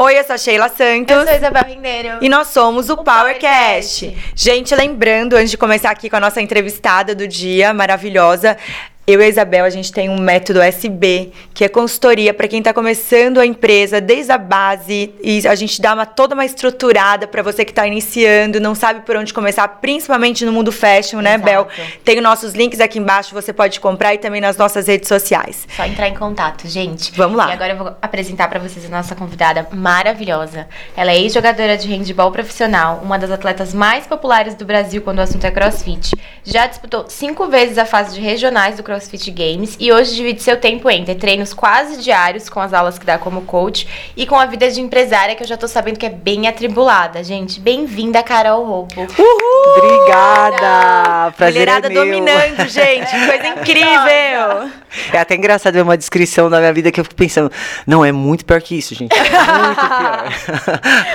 Oi, eu sou a Sheila Santos. Eu sou a Isabel Rendeiro. E nós somos o, o PowerCast. Powercast. Gente, lembrando, antes de começar aqui com a nossa entrevistada do dia, maravilhosa, eu e a Isabel, a gente tem um método SB, que é consultoria para quem está começando a empresa desde a base e a gente dá uma, toda uma estruturada para você que está iniciando, não sabe por onde começar, principalmente no mundo fashion, né, Bel? Tem os nossos links aqui embaixo, você pode comprar e também nas nossas redes sociais. Só entrar em contato, gente. Vamos lá. E agora eu vou apresentar para vocês a nossa convidada maravilhosa. Ela é ex-jogadora de handball profissional, uma das atletas mais populares do Brasil quando o assunto é crossfit. Já disputou cinco vezes a fase de regionais do crossfit CrossFit Games e hoje divide seu tempo entre treinos quase diários com as aulas que dá como coach e com a vida de empresária que eu já tô sabendo que é bem atribulada, gente. Bem-vinda, Carol Roupo. Uhul! Obrigada! Prazer Mulherada é meu. dominando, gente. Coisa incrível! É até engraçado ver uma descrição da minha vida que eu fico pensando, não, é muito pior que isso, gente. É muito pior.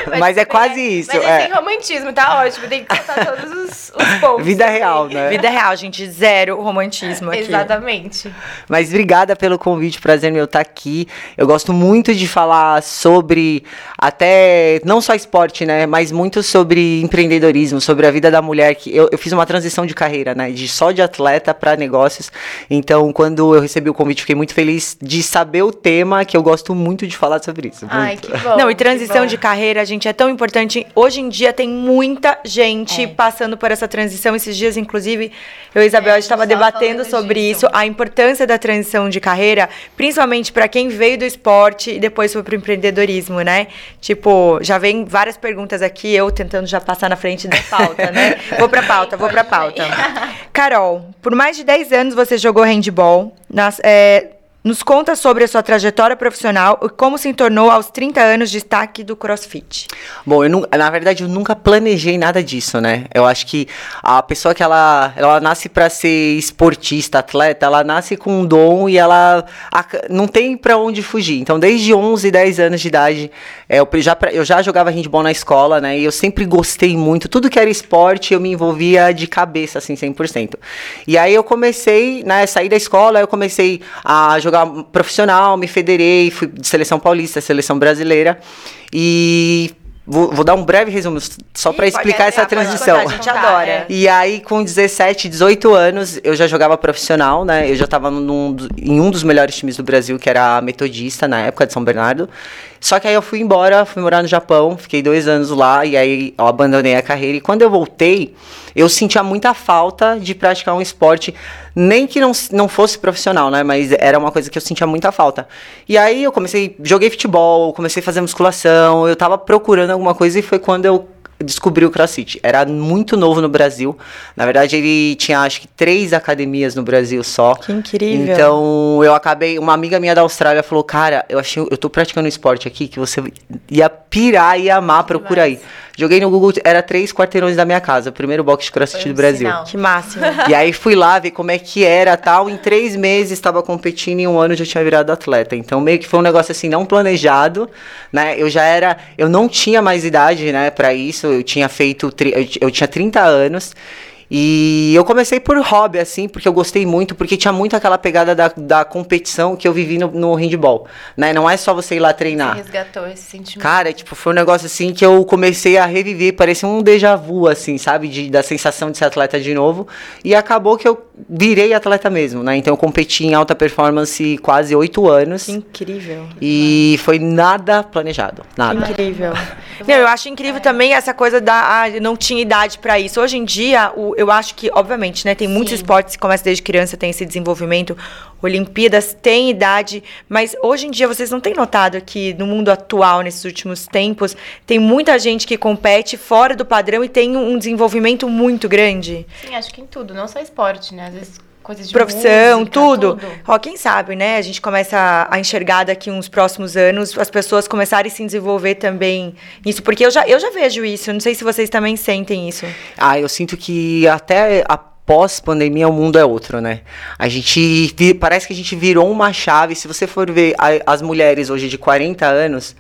mas, mas, é quase isso. Mas é, é sem romantismo, tá ótimo. Tem que contar todos os, os pontos. Vida real, né? Vida real, gente. Zero romantismo aqui. Exatamente. Exatamente. Mas obrigada pelo convite, prazer meu estar aqui. Eu gosto muito de falar sobre até não só esporte, né, mas muito sobre empreendedorismo, sobre a vida da mulher que eu, eu fiz uma transição de carreira, né, de só de atleta para negócios. Então, quando eu recebi o convite, fiquei muito feliz de saber o tema que eu gosto muito de falar sobre isso. Muito. Ai, que bom. Não, e transição de carreira, gente, é tão importante. Hoje em dia tem muita gente é. passando por essa transição. Esses dias, inclusive, eu e Isabel é, estava debatendo sobre disso. isso isso, a importância da transição de carreira, principalmente para quem veio do esporte e depois foi pro empreendedorismo, né? Tipo, já vem várias perguntas aqui, eu tentando já passar na frente da pauta, né? Vou pra pauta, vou pra pauta. Carol, por mais de 10 anos você jogou handball. Nas, é, nos conta sobre a sua trajetória profissional e como se tornou aos 30 anos destaque do CrossFit. Bom, eu não, na verdade eu nunca planejei nada disso, né? Eu acho que a pessoa que ela, ela nasce para ser esportista, atleta, ela nasce com um dom e ela a, não tem para onde fugir. Então, desde 11, 10 anos de idade, é, eu, já, eu já jogava handball na escola, né? E eu sempre gostei muito. Tudo que era esporte, eu me envolvia de cabeça, assim, 100%. E aí eu comecei, né? Saí da escola, eu comecei a jogar jogar profissional, me federei, fui de seleção paulista, seleção brasileira. E Vou, vou, dar um breve resumo, só para explicar essa transição. a gente adora. E aí, com 17, 18 anos, eu já jogava profissional, né? Eu já estava em um dos melhores times do Brasil, que era a Metodista, na época de São Bernardo. Só que aí eu fui embora, fui morar no Japão, fiquei dois anos lá, e aí eu abandonei a carreira. E quando eu voltei, eu sentia muita falta de praticar um esporte, nem que não, não fosse profissional, né? Mas era uma coisa que eu sentia muita falta. E aí eu comecei, joguei futebol, comecei a fazer musculação, eu tava procurando alguma coisa e foi quando eu descobri o CrossFit. Era muito novo no Brasil. Na verdade, ele tinha acho que três academias no Brasil só. Que incrível. Então, eu acabei. Uma amiga minha da Austrália falou: Cara, eu achei. Eu tô praticando um esporte aqui que você ia pirar e amar, procura aí. Joguei no Google, era três quarteirões da minha casa, o primeiro box de crossfit do Brasil. Sinal. Que máximo. E aí fui lá ver como é que era tal. Em três meses estava competindo e em um ano já tinha virado atleta. Então meio que foi um negócio assim, não planejado, né? Eu já era. Eu não tinha mais idade, né, para isso. Eu tinha feito. Eu tinha 30 anos. E eu comecei por hobby, assim, porque eu gostei muito, porque tinha muito aquela pegada da, da competição que eu vivi no, no handball, né? Não é só você ir lá treinar. Você resgatou esse sentimento. Cara, tipo, foi um negócio assim que eu comecei a reviver, parecia um déjà vu, assim, sabe? De, da sensação de ser atleta de novo. E acabou que eu virei atleta mesmo, né? Então eu competi em alta performance quase oito anos. Que incrível. E foi nada planejado, nada. Que incrível. Não, eu acho incrível também essa coisa da... Ah, não tinha idade para isso. Hoje em dia, o, eu acho que, obviamente, né, tem Sim. muitos esportes que começam desde criança, tem esse desenvolvimento. Olimpíadas tem idade, mas hoje em dia vocês não têm notado que no mundo atual, nesses últimos tempos, tem muita gente que compete fora do padrão e tem um desenvolvimento muito grande? Sim, acho que em tudo, não só esporte, né? Às vezes coisas de profissão, música, tudo. tudo. Ó, quem sabe, né? A gente começa a enxergar daqui uns próximos anos as pessoas começarem a se desenvolver também isso, porque eu já, eu já vejo isso. Não sei se vocês também sentem isso. Ah, eu sinto que até a pós-pandemia o mundo é outro, né? A gente parece que a gente virou uma chave. Se você for ver a, as mulheres hoje de 40 anos,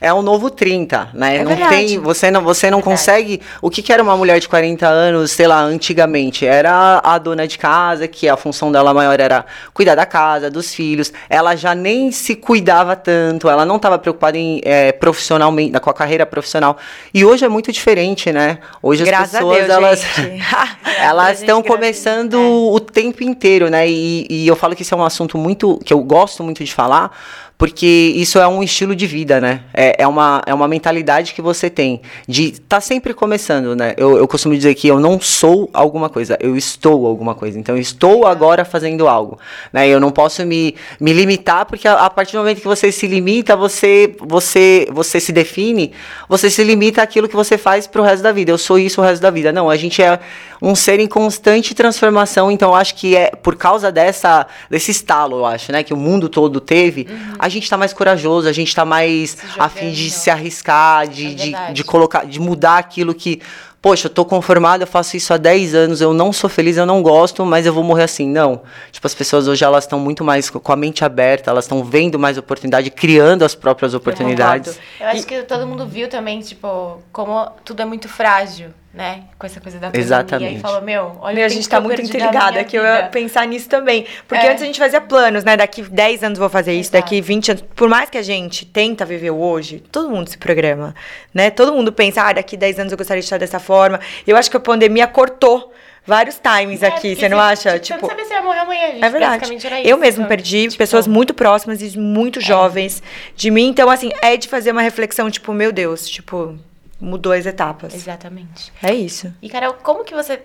é um novo 30, né? É não verdade. tem, você não, você não consegue. O que, que era uma mulher de 40 anos, sei lá, antigamente? Era a dona de casa, que a função dela maior era cuidar da casa, dos filhos. Ela já nem se cuidava tanto, ela não estava preocupada em é, profissionalmente, com a carreira profissional. E hoje é muito diferente, né? Hoje Graças as pessoas, Deus, elas, elas estão começando é. o tempo inteiro, né? E, e eu falo que isso é um assunto muito que eu gosto muito de falar, porque isso é um estilo de vida, né? É, é, uma, é uma mentalidade que você tem de tá sempre começando, né? Eu, eu costumo dizer que eu não sou alguma coisa, eu estou alguma coisa. Então, eu estou agora fazendo algo, né? Eu não posso me, me limitar, porque a, a partir do momento que você se limita, você, você, você se define, você se limita àquilo que você faz pro resto da vida. Eu sou isso o resto da vida. Não, a gente é um ser em constante transformação, então acho que é por causa dessa, desse estalo, eu acho, né? Que o mundo todo teve, a gente tá mais corajoso, a gente tá mais a fim de se arriscar, de, É de, de colocar, de mudar aquilo que. Poxa, eu tô conformado, eu faço isso há 10 anos, eu não sou feliz, eu não gosto, mas eu vou morrer assim. Não. Tipo, as pessoas hoje elas estão muito mais com a mente aberta, elas estão vendo mais oportunidade, criando as próprias oportunidades. Eu acho que todo mundo viu também, tipo, como tudo é muito frágil, né? Com essa coisa da pandemia. Exatamente. E falou, meu, olha Meu, o a gente tá muito interligada que eu ia pensar nisso também. Porque É. antes a gente fazia planos, né? Daqui 10 anos vou fazer isso, Exato. daqui 20 anos. Por mais que a gente tenta viver o hoje, todo mundo se programa, né? Todo mundo pensa, ah, daqui 10 anos eu gostaria de estar dessa forma. Eu acho que a pandemia cortou vários times É, aqui, você não acha? Tipo, não sabia se ia morrer amanhã, gente. é verdade. Basicamente era isso. Eu mesmo Então, perdi tipo, É. pessoas muito próximas e muito jovens de mim. Então, assim, é de fazer uma reflexão, tipo, meu Deus, tipo, mudou as etapas. Exatamente. É isso. E, Carol, como que você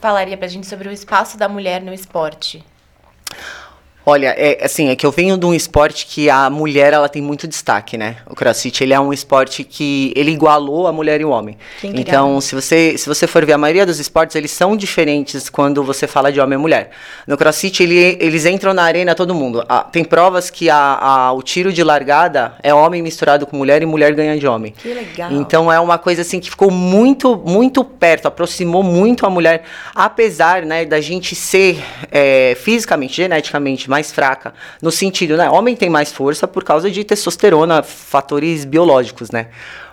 falaria pra gente sobre o espaço da mulher no esporte? Olha, é assim, é que eu venho de um esporte que a mulher ela tem muito destaque, né? O CrossFit ele é um esporte que ele igualou a mulher e o homem. Então, se você se você for ver a maioria dos esportes, eles são diferentes quando você fala de homem e mulher. No CrossFit ele, eles entram na arena todo mundo. Ah, tem provas que a, a- o tiro de largada é homem misturado com mulher e mulher ganha de homem. Que legal. Então é uma coisa assim que ficou muito, muito perto, aproximou muito a mulher, apesar né, da gente ser é, fisicamente, geneticamente mais fraca, no sentido, né? Homem tem mais força por causa de testosterona, fatores biológicos, né?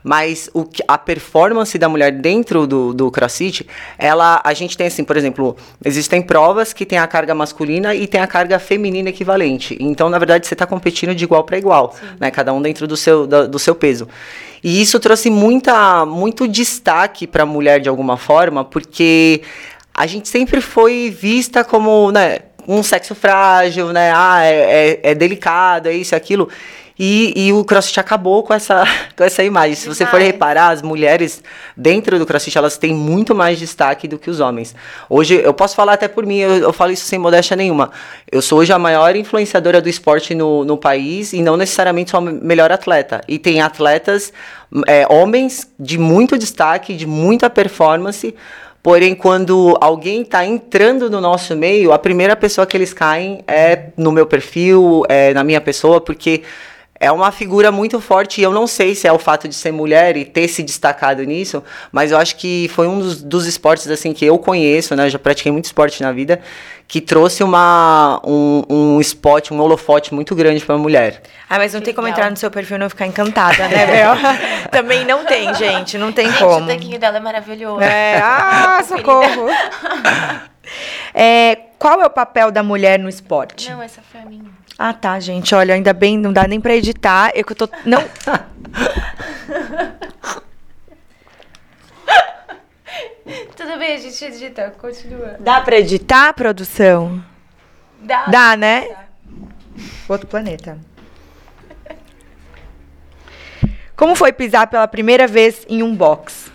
Mas o que, a performance da mulher dentro do, do CrossFit, ela, a gente tem assim, por exemplo, existem provas que tem a carga masculina e tem a carga feminina equivalente. Então, na verdade, você está competindo de igual para igual, né? Cada um dentro do seu, da- do seu peso. E isso trouxe muita, muito destaque para a mulher de alguma forma, porque a gente sempre foi vista como, né, um sexo frágil, né? Ah, é, é, é delicado, é isso, é aquilo. E, e o CrossFit acabou com essa, com essa imagem. Se você for reparar, as mulheres dentro do CrossFit, elas têm muito mais destaque do que os homens. Hoje, eu posso falar até por mim, eu, eu falo isso sem modéstia nenhuma. Eu sou hoje a maior influenciadora do esporte no, no país e não necessariamente sou a me- melhor atleta. E tem atletas, é, homens de muito destaque, de muita performance, Porém, quando alguém está entrando no nosso meio, a primeira pessoa que eles caem é no meu perfil, é na minha pessoa, porque é uma figura muito forte e eu não sei se é o fato de ser mulher e ter se destacado nisso, mas eu acho que foi um dos, dos esportes assim que eu conheço, né? Eu já pratiquei muito esporte na vida, que trouxe uma, um, um spot, um holofote muito grande para a mulher. Ah, mas não tem como Legal. entrar no seu perfil e não ficar encantada, né, Bel? Também não tem, gente. Não tem Gente, como. o tanquinho dela é maravilhoso. É, ah, socorro. É, qual é o papel da mulher no esporte? Não, essa foi a minha. Ah, tá, gente. Olha, ainda bem, não dá nem pra editar. Eu que eu tô. Não. Tudo bem, a gente edita. Continua. Dá pra editar, produção? Dá. Dá, né? Outro planeta. Como foi pisar pela primeira vez em um box?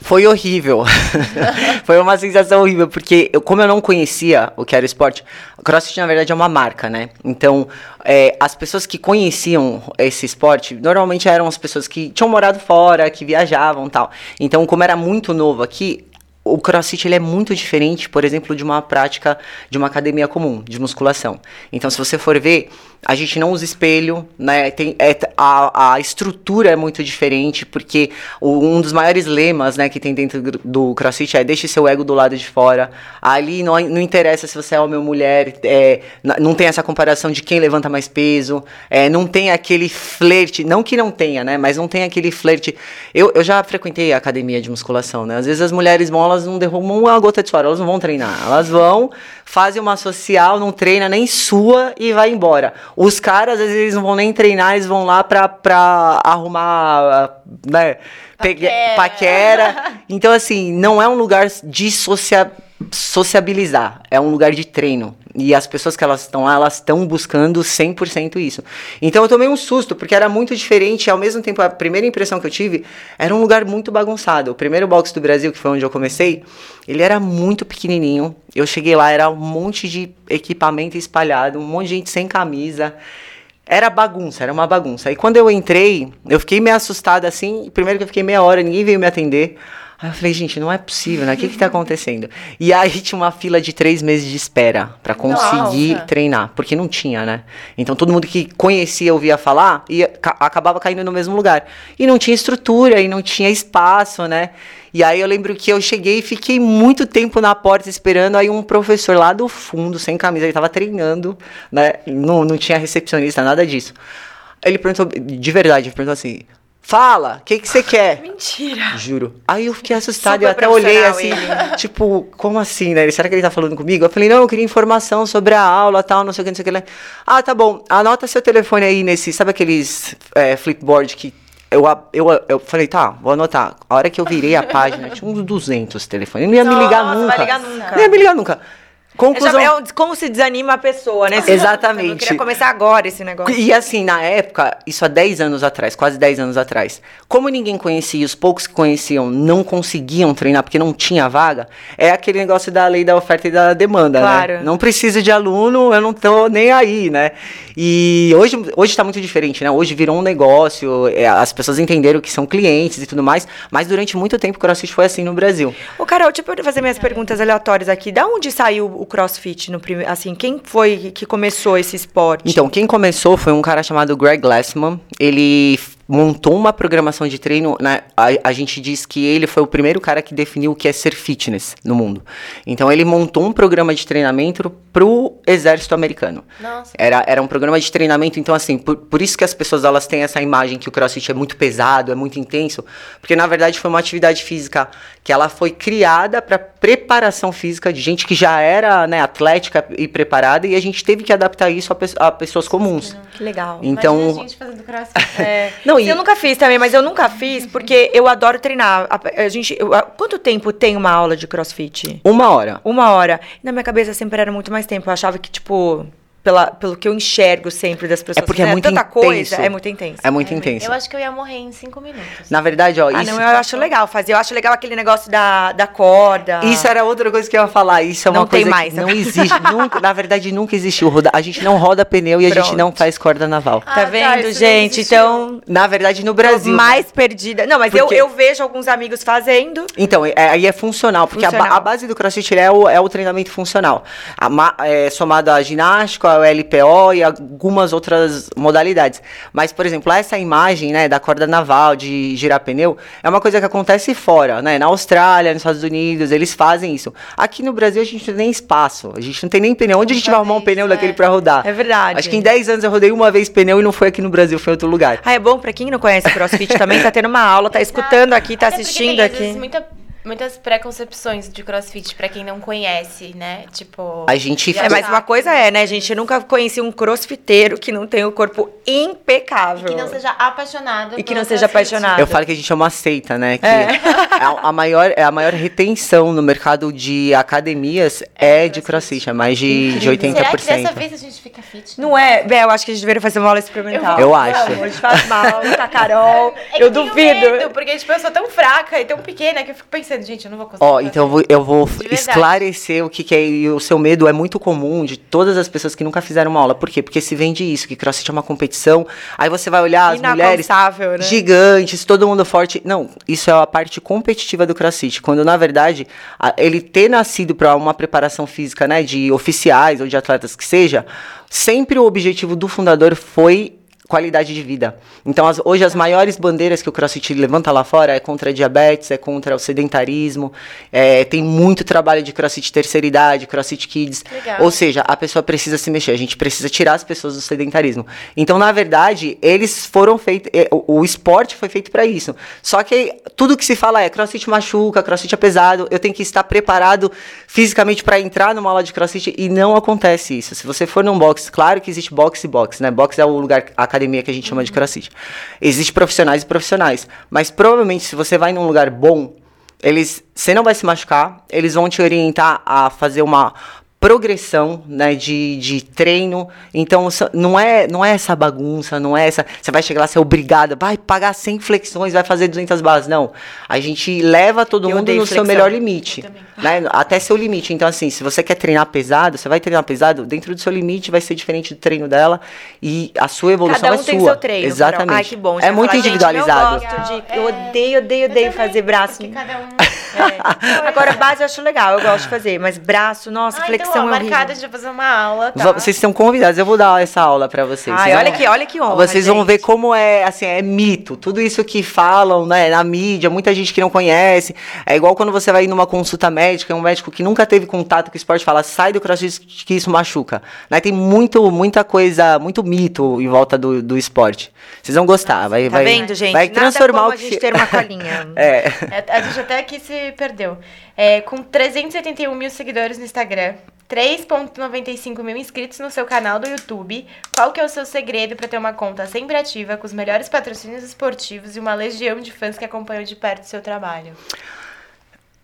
Foi horrível. Foi uma sensação horrível, porque eu, como eu não conhecia o que era o esporte, CrossFit na verdade é uma marca, né? Então, é, as pessoas que conheciam esse esporte, normalmente eram as pessoas que tinham morado fora, que viajavam e tal. Então, como era muito novo aqui, o crossfit ele é muito diferente, por exemplo, de uma prática de uma academia comum, de musculação. Então, se você for ver, a gente não usa espelho, né? Tem, é, a, a estrutura é muito diferente, porque o, um dos maiores lemas né, que tem dentro do crossfit é deixe seu ego do lado de fora. Ali não, não interessa se você é homem ou mulher, é, não tem essa comparação de quem levanta mais peso, é, não tem aquele flerte, não que não tenha, né? Mas não tem aquele flerte. Eu, eu já frequentei a academia de musculação, né? Às vezes as mulheres vão, elas não derrubam uma gota de suor, elas não vão treinar. Elas vão, fazem uma social, não treina nem sua e vai embora. Os caras, às vezes, eles não vão nem treinar, eles vão lá pra, pra arrumar, né? Paquera. paquera. Então, assim, não é um lugar de socia sociabilizar, é um lugar de treino. E as pessoas que elas estão lá, elas estão buscando 100% isso. Então eu tomei um susto, porque era muito diferente, ao mesmo tempo a primeira impressão que eu tive era um lugar muito bagunçado. O primeiro box do Brasil, que foi onde eu comecei, ele era muito pequenininho. Eu cheguei lá, era um monte de equipamento espalhado, um monte de gente sem camisa. Era bagunça, era uma bagunça. E quando eu entrei, eu fiquei meio assustada assim. Primeiro que eu fiquei meia hora, ninguém veio me atender. Aí eu falei, gente, não é possível, né? O que que tá acontecendo? E aí tinha uma fila de três meses de espera para conseguir Nossa. treinar, porque não tinha, né? Então todo mundo que conhecia, ouvia falar, e acabava caindo no mesmo lugar. E não tinha estrutura, e não tinha espaço, né? E aí eu lembro que eu cheguei e fiquei muito tempo na porta esperando, aí um professor lá do fundo, sem camisa, ele tava treinando, né? Não, não tinha recepcionista, nada disso. Ele perguntou, de verdade, ele perguntou assim, Fala, o que que você quer? Mentira. Juro. Aí eu fiquei assustado, e até olhei assim, ele. tipo, como assim, né? Será que ele tá falando comigo? Eu falei, não, eu queria informação sobre a aula, tal, não sei o que, não sei o que. Ah, tá bom, anota seu telefone aí nesse, sabe aqueles é, flipboard que eu, eu, eu falei, tá, vou anotar. A hora que eu virei a página, tinha uns 200 telefones. Não ia Nossa, me ligar nunca. Vai ligar nunca. Não ia me ligar nunca. Conclusão... É, como se desanima a pessoa, né? Exatamente. Eu queria começar agora esse negócio. E assim, na época, isso há 10 anos atrás, quase 10 anos atrás, como ninguém conhecia, os poucos que conheciam não conseguiam treinar porque não tinha vaga, é aquele negócio da lei da oferta e da demanda, né? claro. né? Não precisa de aluno, eu não tô nem aí, né? E hoje, hoje tá muito diferente, né? Hoje virou um negócio, é, as pessoas entenderam que são clientes e tudo mais, mas durante muito tempo o CrossFit foi assim no Brasil. Ô, Carol, tipo, eu fazer minhas perguntas aleatórias aqui. Da onde saiu o CrossFit no primeiro, assim, quem foi que começou esse esporte? Então, quem começou foi um cara chamado Greg Glassman. Ele montou uma programação de treino. Né? A, a, gente diz que ele foi o primeiro cara que definiu o que é ser fitness no mundo. Então ele montou um programa de treinamento pro exército americano. Nossa. Era, era um programa de treinamento, então assim, por, por isso que as pessoas elas têm essa imagem que o crossfit é muito pesado, é muito intenso, porque na verdade foi uma atividade física que ela foi criada para preparação física de gente que já era né, atlética e preparada e a gente teve que adaptar isso a, pe a pessoas comuns. Que legal. Então, Imagina a gente fazendo crossfit. É. Não, Eu nunca fiz também, mas eu nunca fiz porque eu adoro treinar. A, a gente, eu, a, quanto tempo tem uma aula de crossfit? Uma hora. Uma hora. Na minha cabeça sempre era muito mais tempo. Eu achava que, tipo, pela, pelo que eu enxergo sempre das pessoas. É porque é muito tanta intenso. coisa, é muito intenso. É muito é, intenso. Eu acho que eu ia morrer em cinco minutos. Na verdade, ó, ah, isso... não, eu acho legal fazer. Eu acho legal aquele negócio da, da corda. Isso era outra coisa que eu ia falar. Isso é uma não coisa tem mais. não existe. nunca, na verdade, nunca existiu. Roda, a gente não roda pneu e Pronto. a gente não faz corda naval. Ah, tá, tá vendo, tá, gente? Então... Na verdade, no Brasil... Mais né? perdida. Não, mas porque... eu, eu vejo alguns amigos fazendo. Então, é, aí é funcional. Porque funcional. A, a, base do crossfit é o, é o treinamento funcional. A, é, somado a ginástica, ao LPO e algumas outras modalidades. Mas, por exemplo, essa imagem, né, da corda naval, de girar pneu, é uma coisa que acontece fora, né? Na Austrália, nos Estados Unidos, eles fazem isso. Aqui no Brasil a gente não tem nem espaço, a gente não tem nem pneu. Onde a gente vai arrumar um pneu é. daquele para rodar? É verdade. Acho que em 10 anos eu rodei uma vez pneu e não foi aqui no Brasil, foi em outro lugar. Ah, é bom para quem não conhece CrossFit também, tá tendo uma aula, tá escutando aqui, tá assistindo tem, aqui. muita muitas preconcepções de crossfit para quem não conhece, né? Tipo. A gente. É, mas uma coisa é, né, gente? Eu nunca conheci um crossfiteiro que não tem o corpo impecável. E que não seja apaixonado. E que não seja apaixonado. Eu falo que a gente é uma seita, né? Que é. a, a, maior, é a maior retenção no mercado de academias é, é de crossfit, é mais de, de 80%. Será que dessa vez a gente fica fit? Não é? Bem, eu acho que a gente deveria fazer uma aula experimental. Eu, eu acho. Não, a gente faz com a Carol. É eu duvido. Medo, porque tipo, eu sou tão fraca e tão pequena que eu fico pensando gente, eu não vou conseguir. Ó, então eu vou, eu vou esclarecer o que, que é. E o seu medo é muito comum de todas as pessoas que nunca fizeram uma aula. Por quê? Porque se vende isso, que crossfit é uma competição. Aí você vai olhar as mulheres né? gigantes, todo mundo forte. Não, isso é a parte competitiva do crossfit. Quando, na verdade, a, ele ter nascido para uma preparação física, né, de oficiais ou de atletas que seja, sempre o objetivo do fundador foi qualidade de vida. Então, as, hoje, as maiores bandeiras que o CrossFit levanta lá fora é contra a diabetes, é contra o sedentarismo, é, tem muito trabalho de CrossFit terceira idade, CrossFit Kids. Legal. Ou seja, a pessoa precisa se mexer, a gente precisa tirar as pessoas do sedentarismo. Então, na verdade, eles foram feitos, é, o, o, esporte foi feito para isso. Só que tudo que se fala é CrossFit machuca, CrossFit é pesado, eu tenho que estar preparado fisicamente para entrar numa aula de CrossFit e não acontece isso. Se você for num box, claro que existe box e box, né? Box é o lugar acadêmico academia que a gente chama de crossfit. Existem profissionais e profissionais, mas provavelmente se você vai num lugar bom, eles, você não vai se machucar, eles vão te orientar a fazer uma progressão né, de, de treino. Então, não é, não é essa bagunça, não é essa. Você vai chegar lá, ser é obrigada, vai pagar 100 flexões, vai fazer 200 barras. Não. A gente leva todo Eu mundo no flexão. seu melhor limite. Né, até seu limite. Então, assim, se você quer treinar pesado, você vai treinar pesado, dentro do seu limite vai ser diferente do treino dela e a sua evolução Cada um é tem sua. Seu treino, Exatamente. Ai, que bom. É muito falar, individualizado. eu, gosto de, eu odeio, odeio, odeio eu fazer braço. Cada um. É. Agora, base eu acho legal, eu gosto de fazer, mas braço, nossa, ah, flexão então, ó, é marcada de fazer uma aula, tá? Vocês estão convidados, eu vou dar essa aula para vocês. Ai, olha que, olha que honra, Vocês gente. vão ver como é, assim, é mito. Tudo isso que falam, né, na mídia, muita gente que não conhece. É igual quando você vai numa consulta médica, um médico que nunca teve contato com o esporte fala, sai do crossfit que isso machuca. Né, tem muito, muita coisa, muito mito em volta do, do esporte. Vocês vão gostar, vai, tá vai, vendo, gente? vai transformar Nada como o que... a gente ter uma colinha. é. é. A gente até aqui se perdeu. É, com 371 mil seguidores no Instagram, 3.95 mil inscritos no seu canal do YouTube. Qual que é o seu segredo para ter uma conta sempre ativa, com os melhores patrocínios esportivos e uma legião de fãs que acompanham de perto o seu trabalho?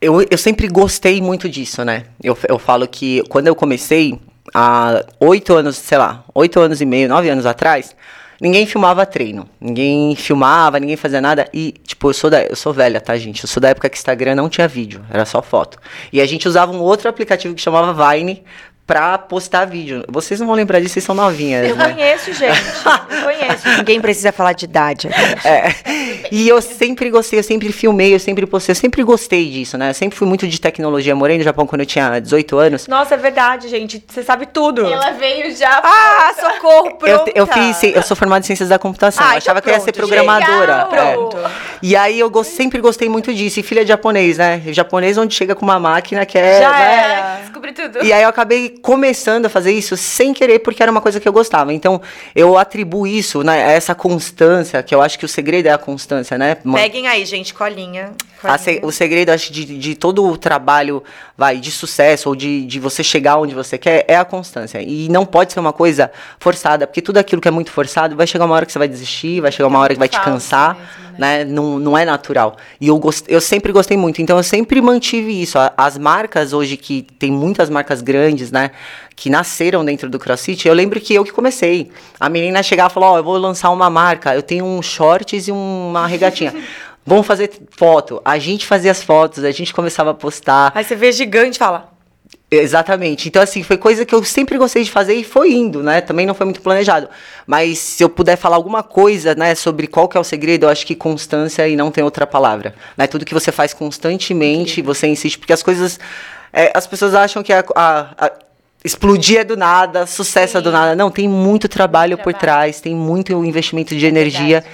Eu, eu sempre gostei muito disso, né? Eu, eu falo que quando eu comecei, há oito anos, sei lá, oito anos e meio, nove anos atrás, ninguém filmava treino. Ninguém filmava, ninguém fazia nada. E, tipo, eu sou, da, eu sou velha, tá, gente? Eu sou da época que Instagram não tinha vídeo, era só foto. E a gente usava um outro aplicativo que chamava Vine pra postar vídeo. Vocês não vão lembrar disso, vocês são novinhas. Eu né? conheço, gente. Eu conheço. Ninguém precisa falar de idade. É. E eu sempre gostei, eu sempre filmei, eu sempre postei, eu sempre gostei disso, né? Eu sempre fui muito de tecnologia. Morei no Japão quando eu tinha 18 anos. Nossa, é verdade, gente. Você sabe tudo. E ela veio já. Ah, socorro, pronto. Eu, eu, fiz, eu sou formada em ciências da computação. Ah, eu achava então que eu ia ser programadora. Pronto. É. E aí eu sempre gostei muito disso. E filha de japonês, né? Japonês onde chega com uma máquina que é. Já né? é. Descobri tudo. E aí eu acabei começando a fazer isso sem querer, porque era uma coisa que eu gostava. Então, eu atribuo isso, né, a essa constância, que eu acho que o segredo é a constância, né? Peguem aí, gente, colinha. colinha. Se, o segredo, acho, de, de todo o trabalho, vai, de sucesso, ou de, de você chegar onde você quer, é a constância. E não pode ser uma coisa forçada, porque tudo aquilo que é muito forçado, vai chegar uma hora que você vai desistir, vai chegar uma hora que vai te cansar. Mesmo né? Não, não é natural. E eu, gost, eu sempre gostei muito. Então eu sempre mantive isso. As marcas hoje, que tem muitas marcas grandes, né? Que nasceram dentro do CrossFit, eu lembro que eu que comecei. A menina chegava e falou: Ó, oh, eu vou lançar uma marca, eu tenho um shorts e uma regatinha. Vamos fazer foto. A gente fazia as fotos, a gente começava a postar. Aí você vê gigante e fala: Exatamente. Então, assim, foi coisa que eu sempre gostei de fazer e foi indo, né? Também não foi muito planejado. Mas se eu puder falar alguma coisa, né, sobre qual que é o segredo, eu acho que constância e não tem outra palavra. Né? Tudo que você faz constantemente, você insiste, porque as coisas. É, as pessoas acham que a, a, a explodir é do nada, sucesso Sim. é do nada. Não, tem muito trabalho, muito trabalho. por trás, tem muito investimento de energia.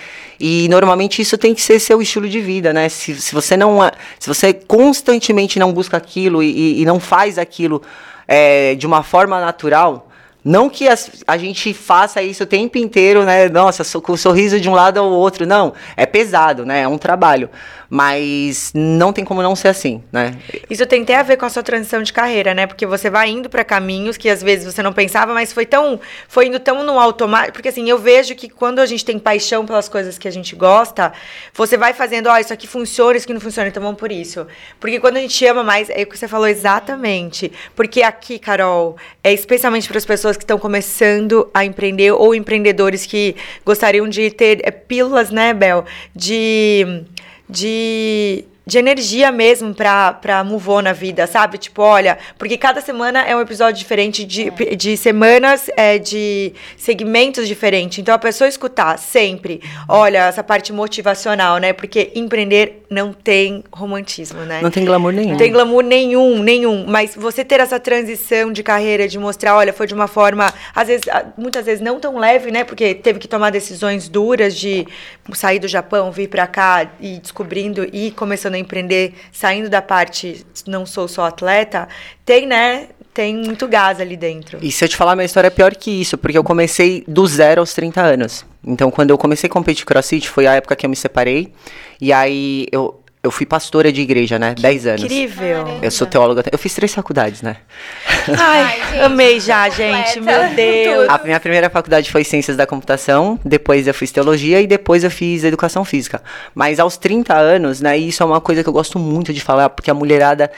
E normalmente isso tem que ser seu estilo de vida, né? Se, se você não. Se você constantemente não busca aquilo e, e não faz aquilo é, de uma forma natural, não que as, a gente faça isso o tempo inteiro, né? Nossa, com o sorriso de um lado ao outro. Não, é pesado, né? É um trabalho. Mas não tem como não ser assim, né? Isso tem até a ver com a sua transição de carreira, né? Porque você vai indo para caminhos que às vezes você não pensava, mas foi tão, foi indo tão no automático, porque assim, eu vejo que quando a gente tem paixão pelas coisas que a gente gosta, você vai fazendo, ó, oh, isso aqui funciona, isso aqui não funciona, então vamos por isso. Porque quando a gente ama mais, é o que você falou exatamente. Porque aqui, Carol, é especialmente para as pessoas que estão começando a empreender ou empreendedores que gostariam de ter é, pílulas, né, Bel, de de de energia mesmo pra, pra move na vida, sabe? Tipo, olha, porque cada semana é um episódio diferente, de, é. de semanas, é, de segmentos diferentes. Então, a pessoa escutar sempre, olha, essa parte motivacional, né? Porque empreender não tem romantismo, né? Não tem glamour nenhum. Não tem glamour nenhum, nenhum. Mas você ter essa transição de carreira, de mostrar, olha, foi de uma forma, às vezes, muitas vezes não tão leve, né? Porque teve que tomar decisões duras de sair do Japão, vir para cá e descobrindo e começando empreender, saindo da parte não sou só atleta, tem, né? Tem muito gás ali dentro. E se eu te falar, minha história é pior que isso, porque eu comecei do zero aos 30 anos. Então, quando eu comecei a competir crossfit, foi a época que eu me separei. E aí, eu, eu fui pastora de igreja, né? Que 10 anos. Incrível. Eu sou teóloga. Eu fiz três faculdades, né? Ai, Ai gente, amei já, gente. Meu Deus. A minha primeira faculdade foi Ciências da Computação, depois eu fiz Teologia e depois eu fiz Educação Física. Mas aos 30 anos, né? E isso é uma coisa que eu gosto muito de falar, porque a mulherada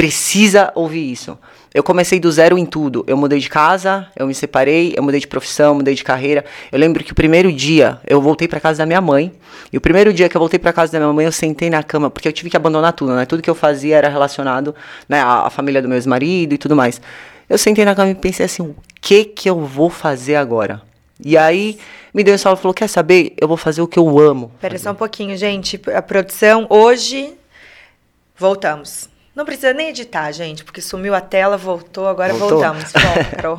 precisa ouvir isso. Eu comecei do zero em tudo. Eu mudei de casa, eu me separei, eu mudei de profissão, mudei de carreira. Eu lembro que o primeiro dia eu voltei para casa da minha mãe. E o primeiro dia que eu voltei para casa da minha mãe, eu sentei na cama, porque eu tive que abandonar tudo, né? Tudo que eu fazia era relacionado, né, à, à família do meu ex-marido e tudo mais. Eu sentei na cama e pensei assim, o que que eu vou fazer agora? E aí me deu um salve e falou: "Quer saber? Eu vou fazer o que eu amo". Espera só um pouquinho, gente. A produção hoje voltamos. Não precisa nem editar, gente, porque sumiu a tela, voltou, agora voltou. voltamos.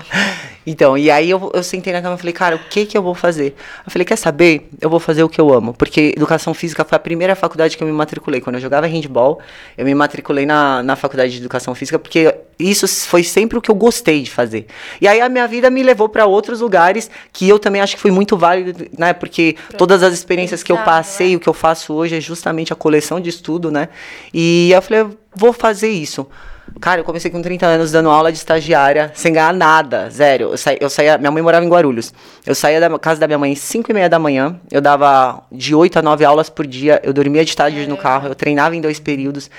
então, e aí eu, eu sentei na cama e falei, cara, o que que eu vou fazer? Eu falei, quer saber? Eu vou fazer o que eu amo. Porque educação física foi a primeira faculdade que eu me matriculei. Quando eu jogava handball, eu me matriculei na, na faculdade de educação física, porque isso foi sempre o que eu gostei de fazer. E aí a minha vida me levou para outros lugares que eu também acho que foi muito válido, né? Porque todas as experiências que eu passei, é. o que eu faço hoje é justamente a coleção de estudo, né? E eu falei, vou fazer isso. Cara, eu comecei com 30 anos dando aula de estagiária, sem ganhar nada, zero. Eu, sa eu saía, minha mãe morava em Guarulhos. Eu saía da casa da minha mãe às 5 e meia da manhã, eu dava de 8 a 9 aulas por dia, eu dormia de tarde no carro, eu treinava em dois períodos.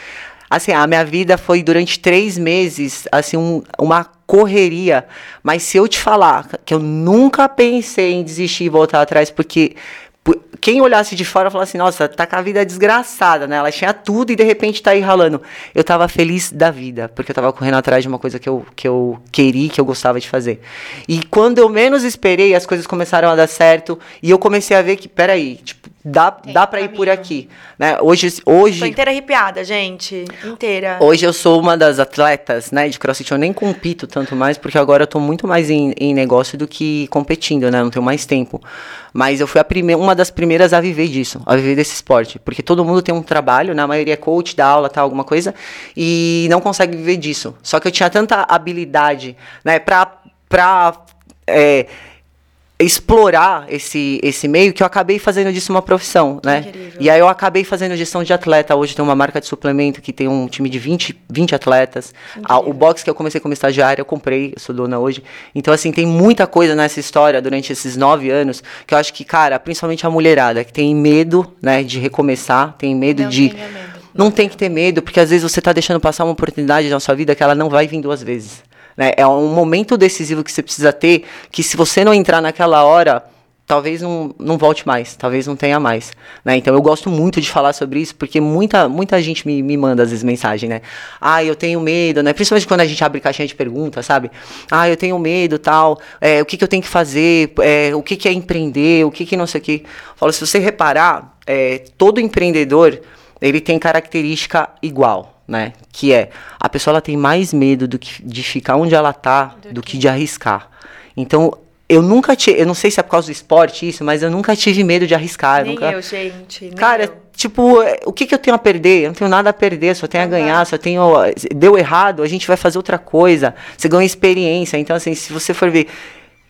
Assim, a minha vida foi durante três meses, assim, um, uma correria. Mas se eu te falar que eu nunca pensei em desistir e voltar atrás, porque quem olhasse de fora falasse nossa, tá com a vida desgraçada, né? Ela tinha tudo e de repente tá aí ralando. Eu tava feliz da vida, porque eu tava correndo atrás de uma coisa que eu, que eu queria, que eu gostava de fazer. E quando eu menos esperei, as coisas começaram a dar certo e eu comecei a ver que, peraí, tipo, dá, dá para ir por aqui, né? Hoje, hoje. Tô inteira arrepiada, gente, inteira. Hoje eu sou uma das atletas, né, de CrossFit. Eu nem compito tanto mais porque agora eu tô muito mais em, em negócio do que competindo, né? Não tenho mais tempo. Mas eu fui a primeira, uma das primeiras a viver disso, a viver desse esporte, porque todo mundo tem um trabalho, né? A maioria é coach, dá aula, tal, alguma coisa, e não consegue viver disso. Só que eu tinha tanta habilidade, né, para para é, explorar esse, esse meio que eu acabei fazendo disso uma profissão, né? Incrível. E aí eu acabei fazendo gestão de atleta. Hoje tem uma marca de suplemento que tem um time de 20, 20 atletas. A, o box que eu comecei como estagiária, eu comprei, eu sou dona hoje. Então, assim, tem muita coisa nessa história durante esses nove anos que eu acho que, cara, principalmente a mulherada, que tem medo, né, de recomeçar, tem medo não de. Medo. Não tem que ter medo, porque às vezes você está deixando passar uma oportunidade na sua vida que ela não vai vir duas vezes. Né? É um momento decisivo que você precisa ter, que se você não entrar naquela hora, talvez não, não volte mais, talvez não tenha mais, né? Então eu gosto muito de falar sobre isso, porque muita, muita gente me, me manda às vezes mensagem, né? Ah, eu tenho medo, né? Principalmente quando a gente abre caixinha de perguntas, sabe? Ah, eu tenho medo, tal, é, o que, que eu tenho que fazer, é, o que, que é empreender, o que, que não sei o que. Falo, se você reparar, é, todo empreendedor, ele tem característica igual, né? Que é a pessoa ela tem mais medo do que, de ficar onde ela tá do, do que? que de arriscar. Então eu nunca tive, eu não sei se é por causa do esporte isso, mas eu nunca tive medo de arriscar. Nem nunca... eu, gente. Nem Cara, eu. tipo, é, o que, que eu tenho a perder? Eu não tenho nada a perder, só tenho a ganhar, só tenho. Deu errado, a gente vai fazer outra coisa. Você ganha experiência. Então, assim, se você for ver.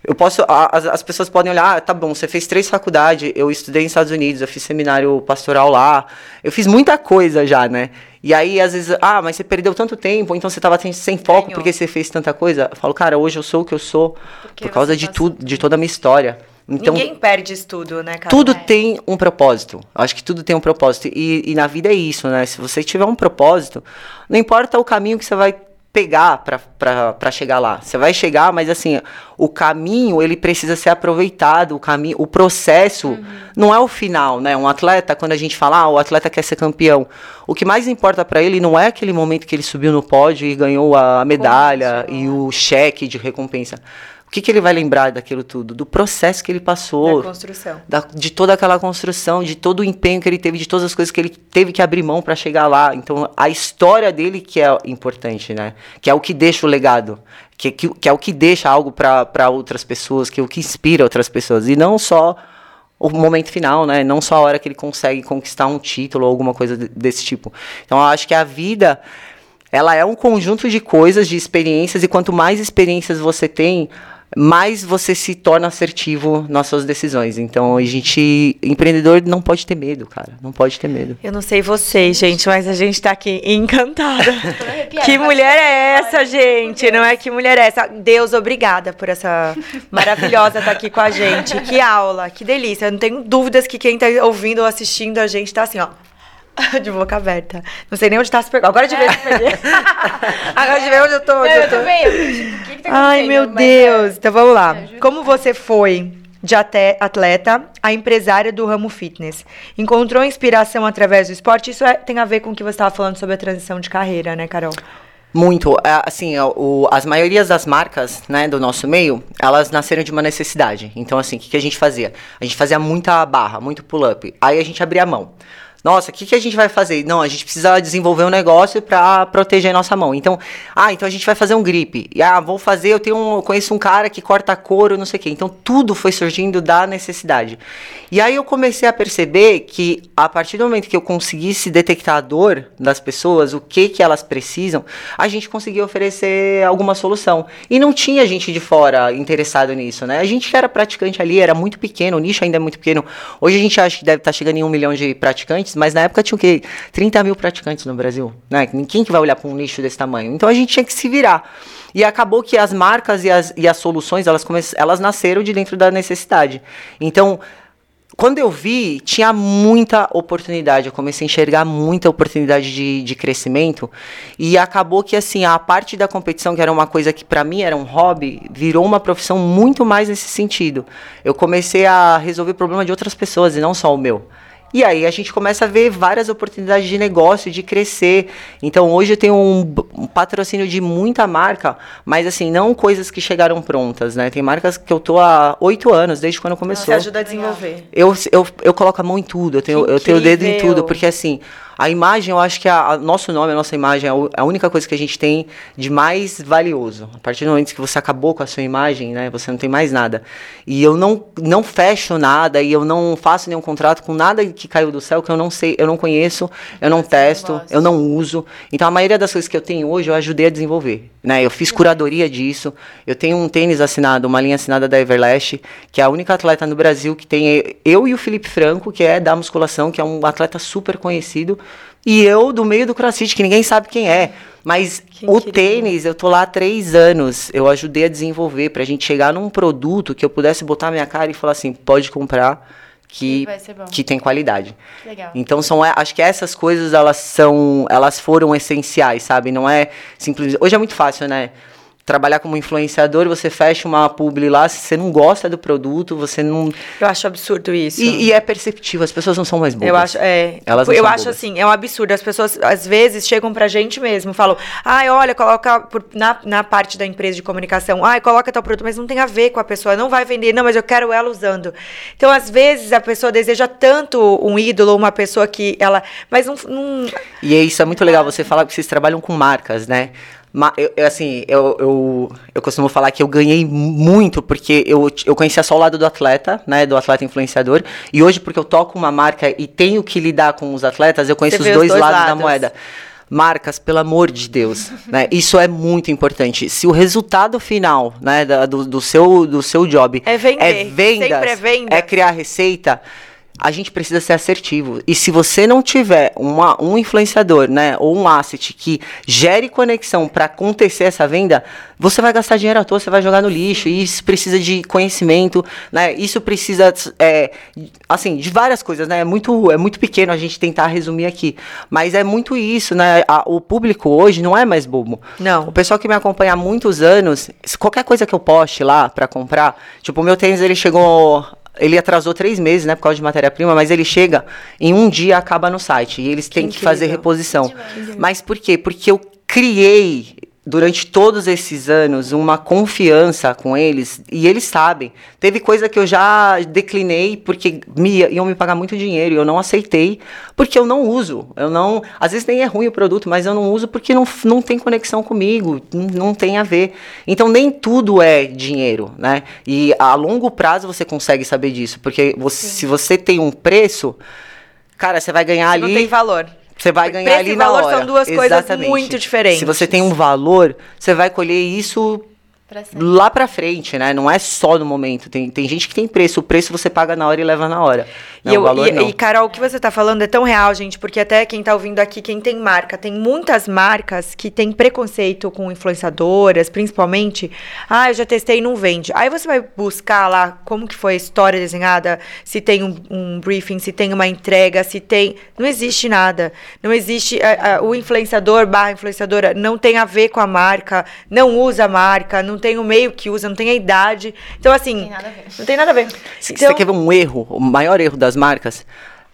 Eu posso. As, as pessoas podem olhar, ah, tá bom, você fez três faculdades, eu estudei nos Estados Unidos, eu fiz seminário pastoral lá, eu fiz muita coisa já, né? E aí, às vezes, ah, mas você perdeu tanto tempo, então você estava sem foco porque você fez tanta coisa. Eu falo, cara, hoje eu sou o que eu sou porque por causa de tudo, de toda a minha história. Então, Ninguém perde isso tudo, né, cara? Tudo é. tem um propósito. Acho que tudo tem um propósito. E, e na vida é isso, né? Se você tiver um propósito, não importa o caminho que você vai pegar para chegar lá. Você vai chegar, mas assim, o caminho ele precisa ser aproveitado, o caminho, o processo uhum. não é o final, né? Um atleta, quando a gente fala, ah, o atleta quer ser campeão, o que mais importa para ele não é aquele momento que ele subiu no pódio e ganhou a medalha e o cheque de recompensa que, que ele vai lembrar daquilo tudo? Do processo que ele passou. Da construção. Da, de toda aquela construção, de todo o empenho que ele teve, de todas as coisas que ele teve que abrir mão para chegar lá. Então, a história dele que é importante, né? Que é o que deixa o legado. Que, que, que é o que deixa algo para outras pessoas, que é o que inspira outras pessoas. E não só o momento final, né? Não só a hora que ele consegue conquistar um título ou alguma coisa desse tipo. Então, eu acho que a vida ela é um conjunto de coisas, de experiências, e quanto mais experiências você tem, mais você se torna assertivo nas suas decisões. Então, a gente, empreendedor, não pode ter medo, cara. Não pode ter medo. Eu não sei vocês, gente, mas a gente tá aqui encantada. que mulher é essa, gente? Não é que mulher é essa? Deus, obrigada por essa maravilhosa estar tá aqui com a gente. Que aula, que delícia. Eu não tenho dúvidas que quem tá ouvindo ou assistindo a gente tá assim, ó de boca aberta. Não sei nem onde tá se pegando. Agora de vez Agora de ver onde eu tô. Onde eu, eu tô. também. O que, que tá Ai, meu Mas, Deus. É... Então vamos lá. Como você foi de atleta a empresária do ramo fitness? Encontrou inspiração através do esporte? Isso é, tem a ver com o que você estava falando sobre a transição de carreira, né, Carol? Muito. É, assim, o, as maiorias das marcas né, do nosso meio, elas nasceram de uma necessidade. Então, assim, o que, que a gente fazia? A gente fazia muita barra, muito pull-up. Aí a gente abria a mão. Nossa, o que, que a gente vai fazer? Não, a gente precisa desenvolver um negócio para proteger a nossa mão. Então, ah, então a gente vai fazer um grip. E ah, vou fazer, eu tenho um, conheço um cara que corta couro, não sei o quê. Então, tudo foi surgindo da necessidade. E aí eu comecei a perceber que a partir do momento que eu conseguisse detectar a dor das pessoas, o que que elas precisam, a gente conseguia oferecer alguma solução. E não tinha gente de fora interessado nisso, né? A gente que era praticante ali, era muito pequeno, o nicho ainda é muito pequeno. Hoje a gente acha que deve estar chegando em um milhão de praticantes praticantes, mas na época tinha o quê? 30 mil praticantes no Brasil, né? Quem que vai olhar para um nicho desse tamanho? Então a gente tinha que se virar. E acabou que as marcas e as, e as soluções, elas, elas nasceram de dentro da necessidade. Então, quando eu vi, tinha muita oportunidade. Eu comecei a enxergar muita oportunidade de, de crescimento. E acabou que, assim, a parte da competição, que era uma coisa que para mim era um hobby, virou uma profissão muito mais nesse sentido. Eu comecei a resolver problema de outras pessoas e não só o meu. E aí a gente começa a ver várias oportunidades de negócio, de crescer. Então hoje eu tenho um, um, patrocínio de muita marca, mas assim, não coisas que chegaram prontas, né? Tem marcas que eu tô há oito anos, desde quando começou. Você ajuda a desenvolver. Eu, eu, eu coloco a mão em tudo, eu tenho, eu tenho o dedo em tudo, porque assim, a imagem, eu acho que a, a, nosso nome, a nossa imagem é, é a única coisa que a gente tem de mais valioso. A partir do momento que você acabou com a sua imagem, né, você não tem mais nada. E eu não, não fecho nada e eu não faço nenhum contrato com nada que caiu do céu que eu não sei, eu não conheço, eu não testo, eu não uso. Então a maioria das coisas que eu tenho hoje eu ajudei a desenvolver. Né? Eu fiz curadoria disso. Eu tenho um tênis assinado, uma linha assinada da Everlast, que é a única atleta no Brasil que tem eu e o Felipe Franco, que é da musculação, que é um atleta super conhecido. E eu do meio do crossfit, que ninguém sabe quem é. Mas que o incrível. tênis, eu tô lá há três anos. Eu ajudei a desenvolver pra gente chegar num produto que eu pudesse botar minha cara e falar assim: pode comprar, que, que tem qualidade. Legal. Então são, é, acho que essas coisas elas são, elas foram essenciais, sabe? Não é simplesmente. Hoje é muito fácil, né? Trabalhar como influenciador, você fecha uma publi lá, se você não gosta do produto, você não. Eu acho absurdo isso. E, e é perceptível, as pessoas não são mais boas. Eu acho, é. Elas eu acho bobas. assim, é um absurdo. As pessoas às vezes chegam pra gente mesmo, falam, ai, olha, coloca por, na, na parte da empresa de comunicação, ai, coloca tal produto, mas não tem a ver com a pessoa, não vai vender, não, mas eu quero ela usando. Então, às vezes, a pessoa deseja tanto um ídolo, uma pessoa que ela. Mas não. não... E isso é muito legal você falar que vocês trabalham com marcas, né? Eu, eu, assim, eu, eu, eu costumo falar que eu ganhei muito porque eu, eu conhecia só o lado do atleta, né? Do atleta influenciador. E hoje, porque eu toco uma marca e tenho que lidar com os atletas, eu conheço os dois, os dois lados, lados da moeda marcas, pelo amor de Deus, né? Isso é muito importante. Se o resultado final, né, do, do seu do seu job é vender, é vendas, é, venda. é criar receita, a gente precisa ser assertivo. E se você não tiver uma, um influenciador, né, ou um asset que gere conexão para acontecer essa venda, você vai gastar dinheiro à toa, você vai jogar no lixo. E isso precisa de conhecimento, né? Isso precisa, é, assim, de várias coisas, né? É muito, é muito pequeno a gente tentar resumir aqui, mas é muito isso, né? A, o público hoje não é mais bobo. Não. O pessoal que me acompanha há muitos anos, qualquer coisa que eu poste lá para comprar, tipo, o meu tênis ele chegou ele atrasou três meses, né, por causa de matéria-prima, mas ele chega em um dia acaba no site e eles têm que, que fazer reposição. Mas por quê? Porque eu criei durante todos esses anos uma confiança com eles e eles sabem. Teve coisa que eu já declinei porque me, iam me pagar muito dinheiro e eu não aceitei porque eu não uso. Eu não, às vezes nem é ruim o produto, mas eu não uso porque não, não tem conexão comigo, não, tem a ver. Então nem tudo é dinheiro, né? E a longo prazo você consegue saber disso, porque você, se você tem um preço, cara, você vai ganhar você ali. Não tem valor. Você vai ganhar Preço ali na hora. valor são duas Exatamente. coisas muito diferentes. Se você tem um valor, você vai colher isso Pra lá pra frente, né? Não é só no momento. Tem, tem gente que tem preço. O preço você paga na hora e leva na hora. Não, e, eu, valor, e, e, Carol, o que você tá falando é tão real, gente, porque até quem tá ouvindo aqui, quem tem marca, tem muitas marcas que tem preconceito com influenciadoras, principalmente. Ah, eu já testei e não vende. Aí você vai buscar lá como que foi a história desenhada, se tem um, um briefing, se tem uma entrega, se tem. Não existe nada. Não existe. A, a, o influenciador barra influenciadora não tem a ver com a marca, não usa a marca, não tem o meio que usa, não tem a idade. Então, assim, não tem nada a ver. Não tem nada a ver. Então, Você quer ver um erro, o maior erro das marcas?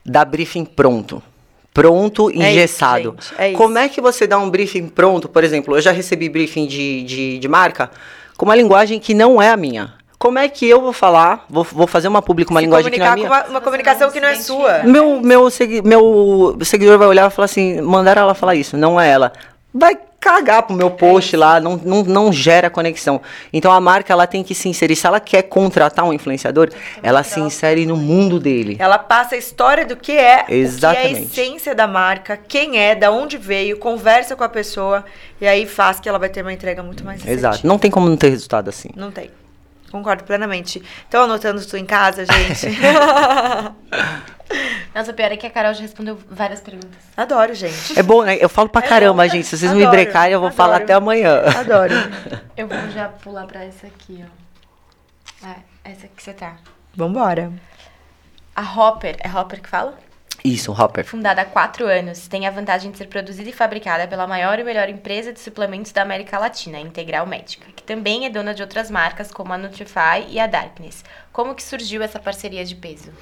Dar briefing pronto pronto, engessado. É isso, é. Como é que você dá um briefing pronto? Por exemplo, eu já recebi briefing de, de, de, marca com uma linguagem que não é a minha. Como é que eu vou falar, vou, vou fazer uma pública, uma Se linguagem que não é minha? Uma, uma comunicação que não é sua. Meu, meu, segui, meu seguidor vai olhar e falar assim, mandaram ela falar isso, não é ela. Vai cagar pro meu post lá, não, não, não gera conexão. Então a marca ela tem que se inserir. Se ela quer contratar um influenciador, ela se insere no mundo dele. Ela passa a história do que é, Exatamente. o que é a essência da marca, quem é, da onde veio, conversa com a pessoa e aí faz que ela vai ter uma entrega muito mais Exato. Não tem como não ter resultado assim. Não tem. Concordo plenamente. Então anotando tudo em casa, gente. Nossa, pior é que a Carol já respondeu várias perguntas. Adoro, gente. É bom, né? Eu falo pra é caramba, bom. gente. Se vocês Adoro. me brecarem, eu vou Adoro. falar até amanhã. Adoro. Eu vou já pular pra essa aqui, ó. Ah, essa que você tá. Vambora. A Hopper, é Hopper que fala? Isso, Hopper. Fundada há quatro anos, tem a vantagem de ser produzida e fabricada pela maior e melhor empresa de suplementos da América Latina, Integral Médica, que também é dona de outras marcas como a Nutrify e a Darkness. Como que surgiu essa parceria de peso?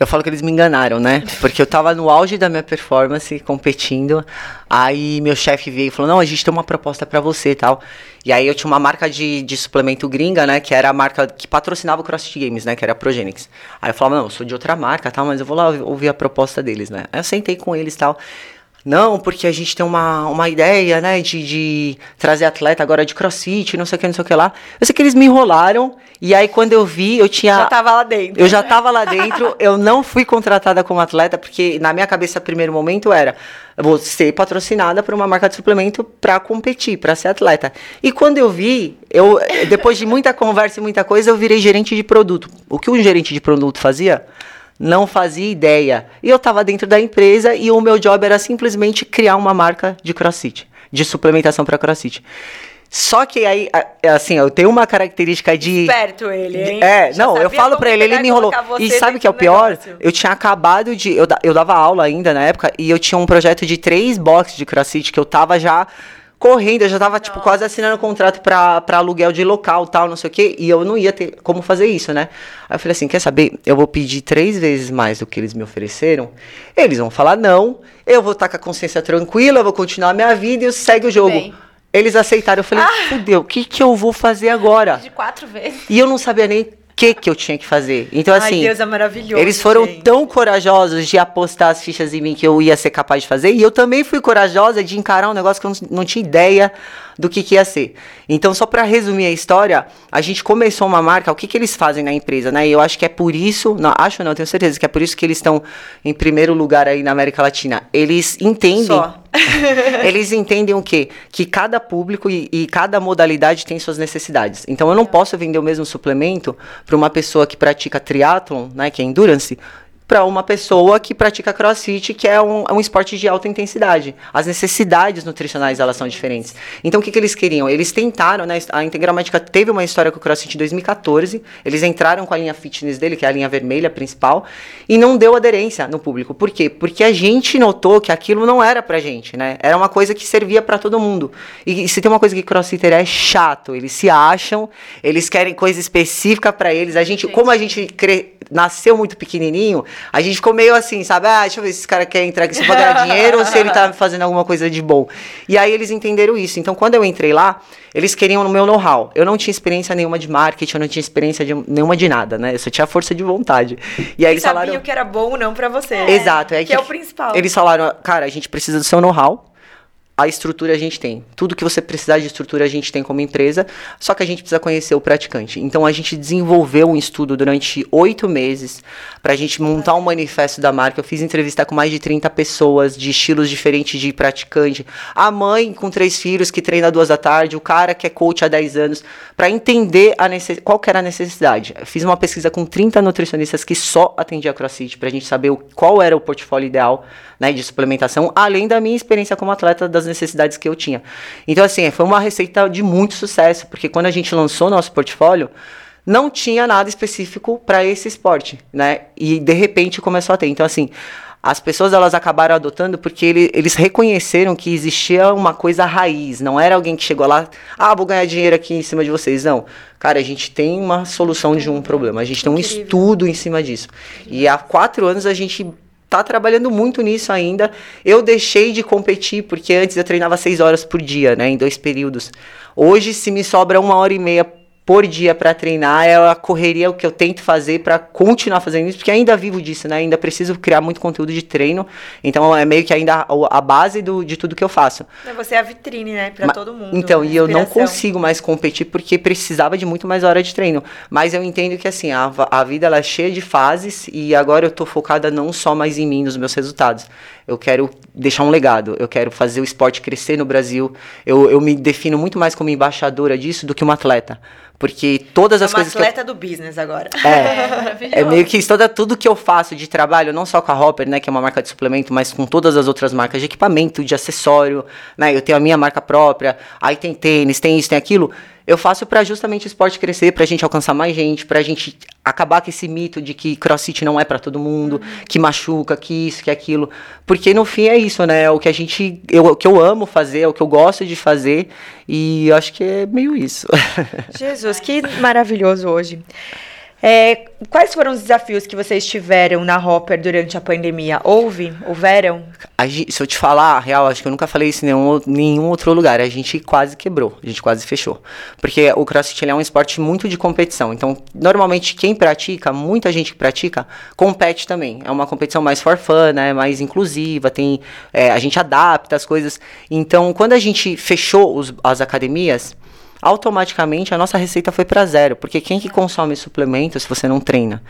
Eu falo que eles me enganaram, né? Porque eu tava no auge da minha performance, competindo. Aí meu chefe veio e falou: Não, a gente tem uma proposta para você e tal. E aí eu tinha uma marca de, de suplemento gringa, né? Que era a marca que patrocinava o CrossFit Games, né? Que era a Progenix. Aí eu falava: Não, eu sou de outra marca tal, mas eu vou lá ouvir a proposta deles, né? Aí eu sentei com eles e tal. Não, porque a gente tem uma, uma ideia, né, de, de trazer atleta agora de crossfit, não sei o que, não sei o que lá. Eu sei que eles me enrolaram, e aí quando eu vi, eu tinha. Já tava lá dentro. Eu já tava lá dentro, eu não fui contratada como atleta, porque na minha cabeça, primeiro momento era. Vou ser patrocinada por uma marca de suplemento para competir, para ser atleta. E quando eu vi, eu depois de muita conversa e muita coisa, eu virei gerente de produto. O que um gerente de produto fazia? Não fazia ideia. E eu estava dentro da empresa e o meu job era simplesmente criar uma marca de crossfit, de suplementação para crossfit. Só que aí, assim, eu tenho uma característica de. Esperto ele, hein? É, Já não, eu falo pra ele, ele me enrolou. E sabe o que é o pior? Negócio. Eu tinha acabado de. Eu, eu dava aula ainda na época e eu tinha um projeto de três boxes de crossfit que eu tava já correndo, eu já tava, tipo, quase assinando contrato pra, pra aluguel de local tal, não sei o quê, e eu não ia ter como fazer isso, né? Aí eu falei assim, quer saber? Eu vou pedir três vezes mais do que eles me ofereceram, eles vão falar não, eu vou estar com a consciência tranquila, eu vou continuar a minha vida e segue o jogo. Bem. Eles aceitaram, eu falei, ah. fudeu, o que que eu vou fazer agora? De quatro vezes. E eu não sabia nem que que eu tinha que fazer. Então, assim. Ai, Deus é maravilhoso. Eles foram gente. tão corajosos de apostar as fichas em mim que eu ia ser capaz de fazer. E eu também fui corajosa de encarar um negócio que eu não, não tinha ideia do que, que ia ser. Então, só para resumir a história, a gente começou uma marca, o que, que eles fazem na empresa, né? E eu acho que é por isso, não, acho não, tenho certeza que é por isso que eles estão em primeiro lugar aí na América Latina. Eles entendem. Só. eles entendem o quê? Que cada público e, e, cada modalidade tem suas necessidades. Então eu não posso vender o mesmo suplemento para uma pessoa que pratica triatlon, né, que é endurance, para uma pessoa que pratica crossfit, que é um, um, esporte de alta intensidade. As necessidades nutricionais elas são diferentes. Então o que, que eles queriam? Eles tentaram, né? A Integral Médica teve uma história com o crossfit em 2014. Eles entraram com a linha fitness dele, que é a linha vermelha principal, e não deu aderência no público. Por quê? Porque a gente notou que aquilo não era pra gente, né? Era uma coisa que servia para todo mundo. E, e se tem uma coisa que crossfitter é chato, eles se acham, eles querem coisa específica para eles. A gente, como a gente cre... nasceu muito pequenininho, a gente ficou meio assim, sabe? Ah, deixa eu ver se esse cara quer entrar aqui só pra ganhar dinheiro ou se ele tá fazendo alguma coisa de bom. E aí eles entenderam isso. Então, quando eu entrei lá, eles queriam no meu know-how. Eu não tinha experiência nenhuma de marketing, eu não tinha experiência de, nenhuma de nada, né? Eu só tinha força de vontade. E aí eles falaram... o que era bom ou não para você. É. Exato. É que, que, é o principal. Eles falaram, cara, a gente precisa do seu know-how a estrutura a gente tem. Tudo que você precisar de estrutura a gente tem como empresa, só que a gente precisa conhecer o praticante. Então a gente desenvolveu um estudo durante oito meses para a gente montar um manifesto da marca. Eu fiz entrevista com mais de 30 pessoas de estilos diferentes de praticante. A mãe com três filhos que treina duas da tarde, o cara que é coach há 10 anos, para entender a necess... qual era a necessidade. Eu fiz uma pesquisa com 30 nutricionistas que só atendiam CrossFit para a gente saber qual era o portfólio ideal né, de suplementação, além da minha experiência como atleta das necessidades que eu tinha. Então, assim, foi uma receita de muito sucesso, porque quando a gente lançou nosso portfólio, não tinha nada específico para esse esporte, né? E de repente começou a ter. Então, assim, as pessoas elas acabaram adotando porque ele, eles reconheceram que existia uma coisa raiz. Não era alguém que chegou lá, ah, vou ganhar dinheiro aqui em cima de vocês. Não. Cara, a gente tem uma solução de um problema. A gente tem um Incrível. estudo em cima disso. E há quatro anos a gente tá trabalhando muito nisso ainda. Eu deixei de competir, porque antes eu treinava seis horas por dia, né? Em dois períodos. Hoje, se me sobra uma hora e meia por dia para treinar é a correria o que eu tento fazer para continuar fazendo isso, porque ainda vivo disso, né? Ainda preciso criar muito conteúdo de treino. Então é meio que ainda a, a base do, de tudo que eu faço. Você é a vitrine, né, para todo mundo. Então, e eu não consigo mais competir porque precisava de muito mais hora de treino. Mas eu entendo que assim, a, a vida ela é cheia de fases e agora eu tô focada não só mais em mim, nos meus resultados. Eu quero deixar um legado, eu quero fazer o esporte crescer no Brasil. Eu, eu me defino muito mais como embaixadora disso do que uma atleta. Porque todas é as coisas. É uma atleta do business agora. É, é meio que toda, tudo que eu faço de trabalho, não só com a Hopper, né, que é uma marca de suplemento, mas com todas as outras marcas de equipamento, de acessório, né? Eu tenho a minha marca própria, aí tem tênis, tem isso, tem aquilo eu faço para justamente o esporte crescer, pra gente alcançar mais gente, pra gente acabar com esse mito de que crossfit não é para todo mundo, uhum. que machuca, que isso, que aquilo. Porque no fim é isso, né? É o que a gente. Eu, o que eu amo fazer, é o que eu gosto de fazer. E acho que é meio isso. Jesus, que maravilhoso hoje. É, quais foram os desafios que vocês tiveram na Hopper durante a pandemia? Houve? Houveram? Gente, se eu te falar a real, acho que eu nunca falei isso em nenhum, nenhum outro lugar. A gente quase quebrou, a gente quase fechou. Porque o CrossFit é um esporte muito de competição. Então, normalmente, quem pratica, muita gente que pratica, compete também. É uma competição mais for fun, né? mais inclusiva, tem, é, a gente adapta as coisas. Então, quando a gente fechou os, as academias, automaticamente a nossa receita foi para zero, porque quem que consome suplemento se você não treina?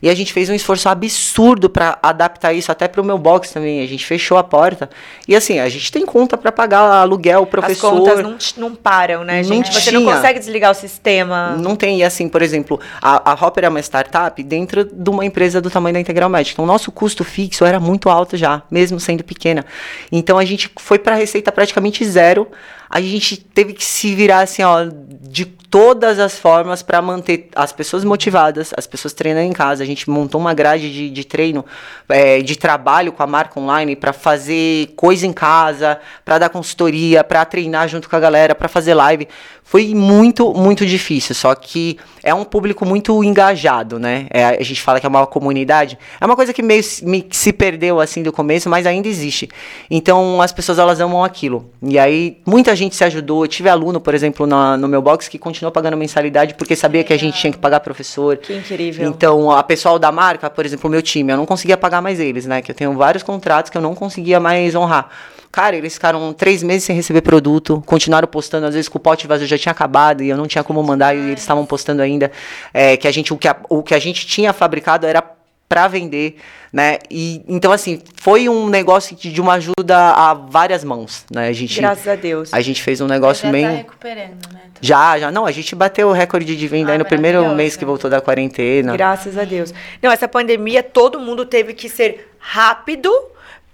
E a gente fez um esforço absurdo para adaptar isso até para o meu box também. A gente fechou a porta e assim a gente tem conta para pagar aluguel, professor. As contas não, não param, né, gente? Não você tinha. não consegue desligar o sistema. Não tem. E assim, por exemplo, a, a Hopper é uma startup dentro de uma empresa do tamanho da Integral Médica. Então, o nosso custo fixo era muito alto já, mesmo sendo pequena. Então, a gente foi para receita praticamente zero a gente teve que se virar assim, ó, de todas as formas para manter as pessoas motivadas, as pessoas treinando em casa. A gente montou uma grade de, de treino, é, de trabalho com a marca online para fazer coisa em casa, para dar consultoria, para treinar junto com a galera, para fazer live. Foi muito, muito difícil. Só que é um público muito engajado, né? É, a gente fala que é uma comunidade. É uma coisa que meio me, se perdeu assim do começo, mas ainda existe. Então as pessoas elas amam aquilo. E aí muita gente se ajudou. Eu tive aluno, por exemplo, na, no meu box que continuou pagando mensalidade porque sabia que a gente tinha que pagar professor. Que incrível. Então, a pessoal da marca, por exemplo, o meu time, eu não conseguia pagar mais eles, né? Que eu tenho vários contratos que eu não conseguia mais honrar. Cara, eles ficaram três meses sem receber produto, continuaram postando, às vezes com o pote vazio já tinha acabado e eu não tinha como mandar e eles estavam postando ainda. É, que a gente, o que a, o que a gente tinha fabricado era para vender, né? E então assim, foi um negócio de, uma ajuda a várias mãos, né? A gente Graças a Deus. A gente fez um negócio já bem tá recuperando, né? Já, já, não, a gente bateu o recorde de venda Ah, aí no primeiro mês que voltou da quarentena. Graças a Deus. Não, essa pandemia, todo mundo teve que ser rápido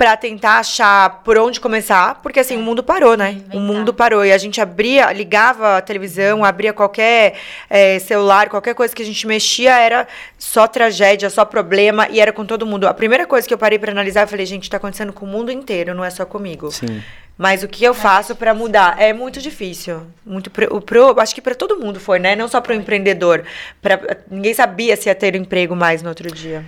pra tentar achar por onde começar, porque assim, o mundo parou, né? Inventar. O mundo parou. E a gente abria, ligava a televisão, abria qualquer eh, celular, qualquer coisa que a gente mexia, era só tragédia, só problema, e era com todo mundo. A primeira coisa que eu parei pra analisar, eu falei, gente, tá acontecendo com o mundo inteiro, não é só comigo. Sim. Mas o que eu faço pra mudar é muito difícil. Muito pro, pro- acho que pra todo mundo foi, né? Não só pro empreendedor. Pra, ninguém sabia se ia ter emprego mais no outro dia.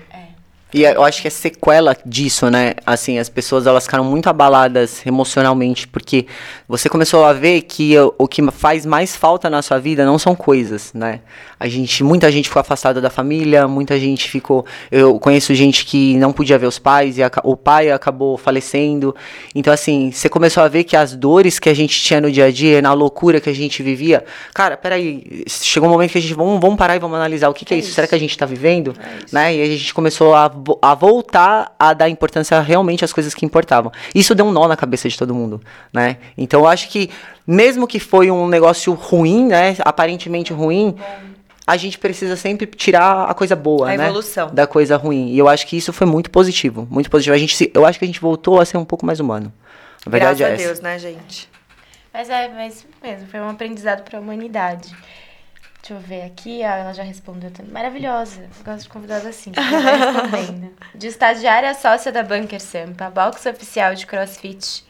E eu acho que é sequela disso, né? Assim, as pessoas elas ficaram muito abaladas emocionalmente, porque você começou a ver que o, que faz mais falta na sua vida não são coisas, né? A gente, muita gente ficou afastada da família, muita gente ficou. Eu conheço gente que não podia ver os pais e aca- o pai acabou falecendo. Então, assim, você começou a ver que as dores que a gente tinha no dia a dia, na loucura que a gente vivia, cara, peraí, chegou um momento que a gente vamos, vamos parar e vamos analisar o que, que é, isso? Será que a gente tá vivendo? né? E a gente começou a, a voltar a dar importância realmente às coisas que importavam. Isso deu um nó na cabeça de todo mundo, né? Então eu acho que mesmo que foi um negócio ruim, né, aparentemente ruim, a gente precisa sempre tirar a coisa boa, A né? evolução. Da coisa ruim. E eu acho que isso foi muito positivo, muito positivo. A gente se- eu acho que a gente voltou a ser um pouco mais humano. A verdade Graças é a. Deus, né, gente? Mas é, mas mesmo, foi um aprendizado para a humanidade. Deixa eu ver aqui, ah, ela já respondeu também. Maravilhosa. Eu gosto de convidados assim, já vai respondendo. De estagiária sócia da Bunker Sampa, box oficial de CrossFit